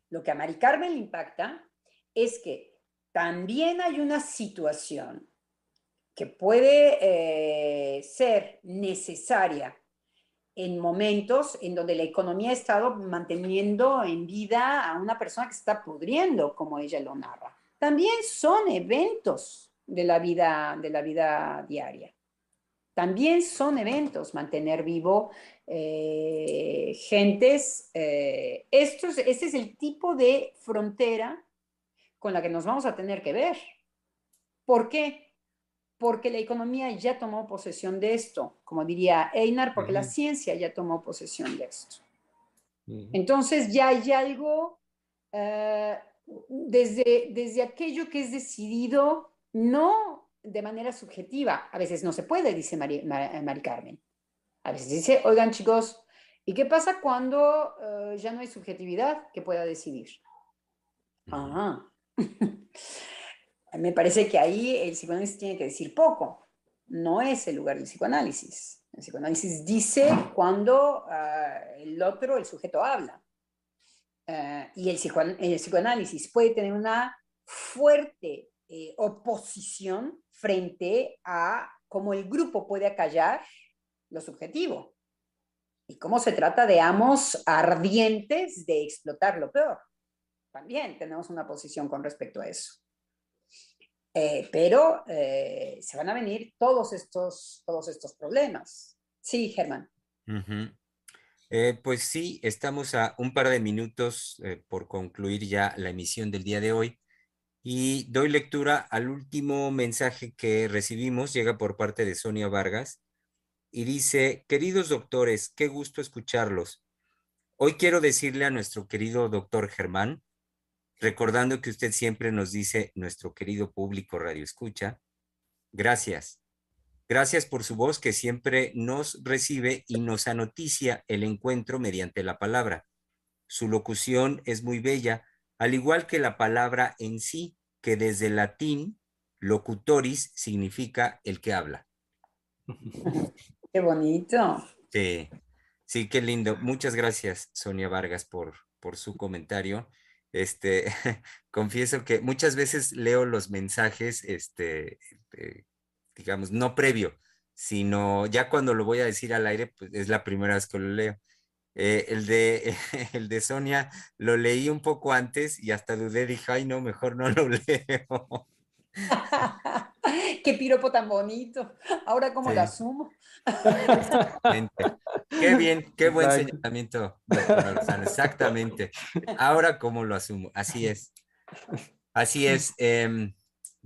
Lo que a Mari Carmen le impacta es que también hay una situación que puede eh, ser necesaria en momentos en donde la economía ha estado manteniendo en vida a una persona que se está pudriendo, como ella lo narra. También son eventos de la vida, de la vida diaria. También son eventos mantener vivo eh, gentes. Eh, este es el tipo de frontera con la que nos vamos a tener que ver. ¿Por qué? Porque la economía ya tomó posesión de esto, como diría Einar, porque la ciencia ya tomó posesión de esto. Entonces ya hay algo eh, desde, desde aquello que es decidido, no de manera subjetiva. A veces no se puede, dice Mari, Carmen. A veces dice, oigan chicos, ¿y qué pasa cuando eh, ya no hay subjetividad que pueda decidir? Ah. (laughs) Me parece que ahí el psicoanálisis tiene que decir poco. No es el lugar del psicoanálisis. El psicoanálisis dice cuando ah, el otro, el sujeto, habla. Eh, y el, el, psicoanálisis puede tener una fuerte eh, oposición frente a cómo el grupo puede acallar lo subjetivo y cómo se trata de amos ardientes de explotar lo peor. También tenemos una posición con respecto a eso. Eh, pero eh, se van a venir todos estos, todos estos problemas. Sí, Germán. Eh, pues sí, estamos a un par de minutos por concluir ya la emisión del día de hoy y doy lectura al último mensaje que recibimos, llega por parte de Sonia Vargas y dice, queridos doctores, qué gusto escucharlos. Hoy quiero decirle a nuestro querido doctor Germán, recordando que usted siempre nos dice, nuestro querido público Radio Escucha, gracias. Gracias por su voz que siempre nos recibe y nos anoticia el encuentro mediante la palabra. Su locución es muy bella, al igual que la palabra en sí, que desde latín, locutoris significa el que habla. (laughs) Qué bonito. Sí, sí, qué lindo. Muchas gracias, Sonia Vargas, por, por su comentario. Este, (laughs) confieso que muchas veces leo los mensajes, este, eh, digamos, no previo, sino ya cuando lo voy a decir al aire, pues es la primera vez que lo leo. Eh, el, de, (laughs) el de Sonia lo leí un poco antes y hasta dudé, dije, ay, no, mejor no lo (laughs) leo. (laughs) Qué piropo tan bonito. Ahora, ¿cómo lo asumo? Qué bien, qué buen señalamiento, Exactamente. Ahora, ¿cómo lo asumo? Así es. Así es. Em,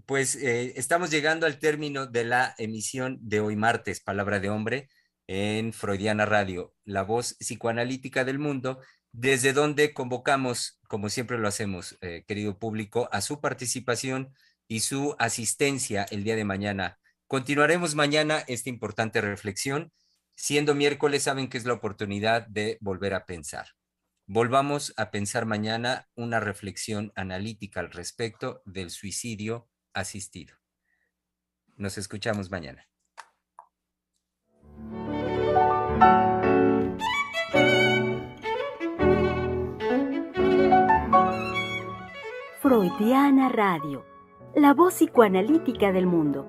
pues eh, estamos llegando al término de la emisión de hoy martes, Palabra de Hombre, en Freudiana Radio, la voz psicoanalítica del mundo, desde donde convocamos, como siempre lo hacemos, eh, querido público, a su participación y su asistencia el día de mañana. Continuaremos mañana esta importante reflexión. Siendo miércoles, saben que es la oportunidad de volver a pensar. Volvamos a pensar mañana una reflexión analítica al respecto del suicidio asistido. Nos escuchamos mañana. Freudiana Radio, la voz psicoanalítica del mundo.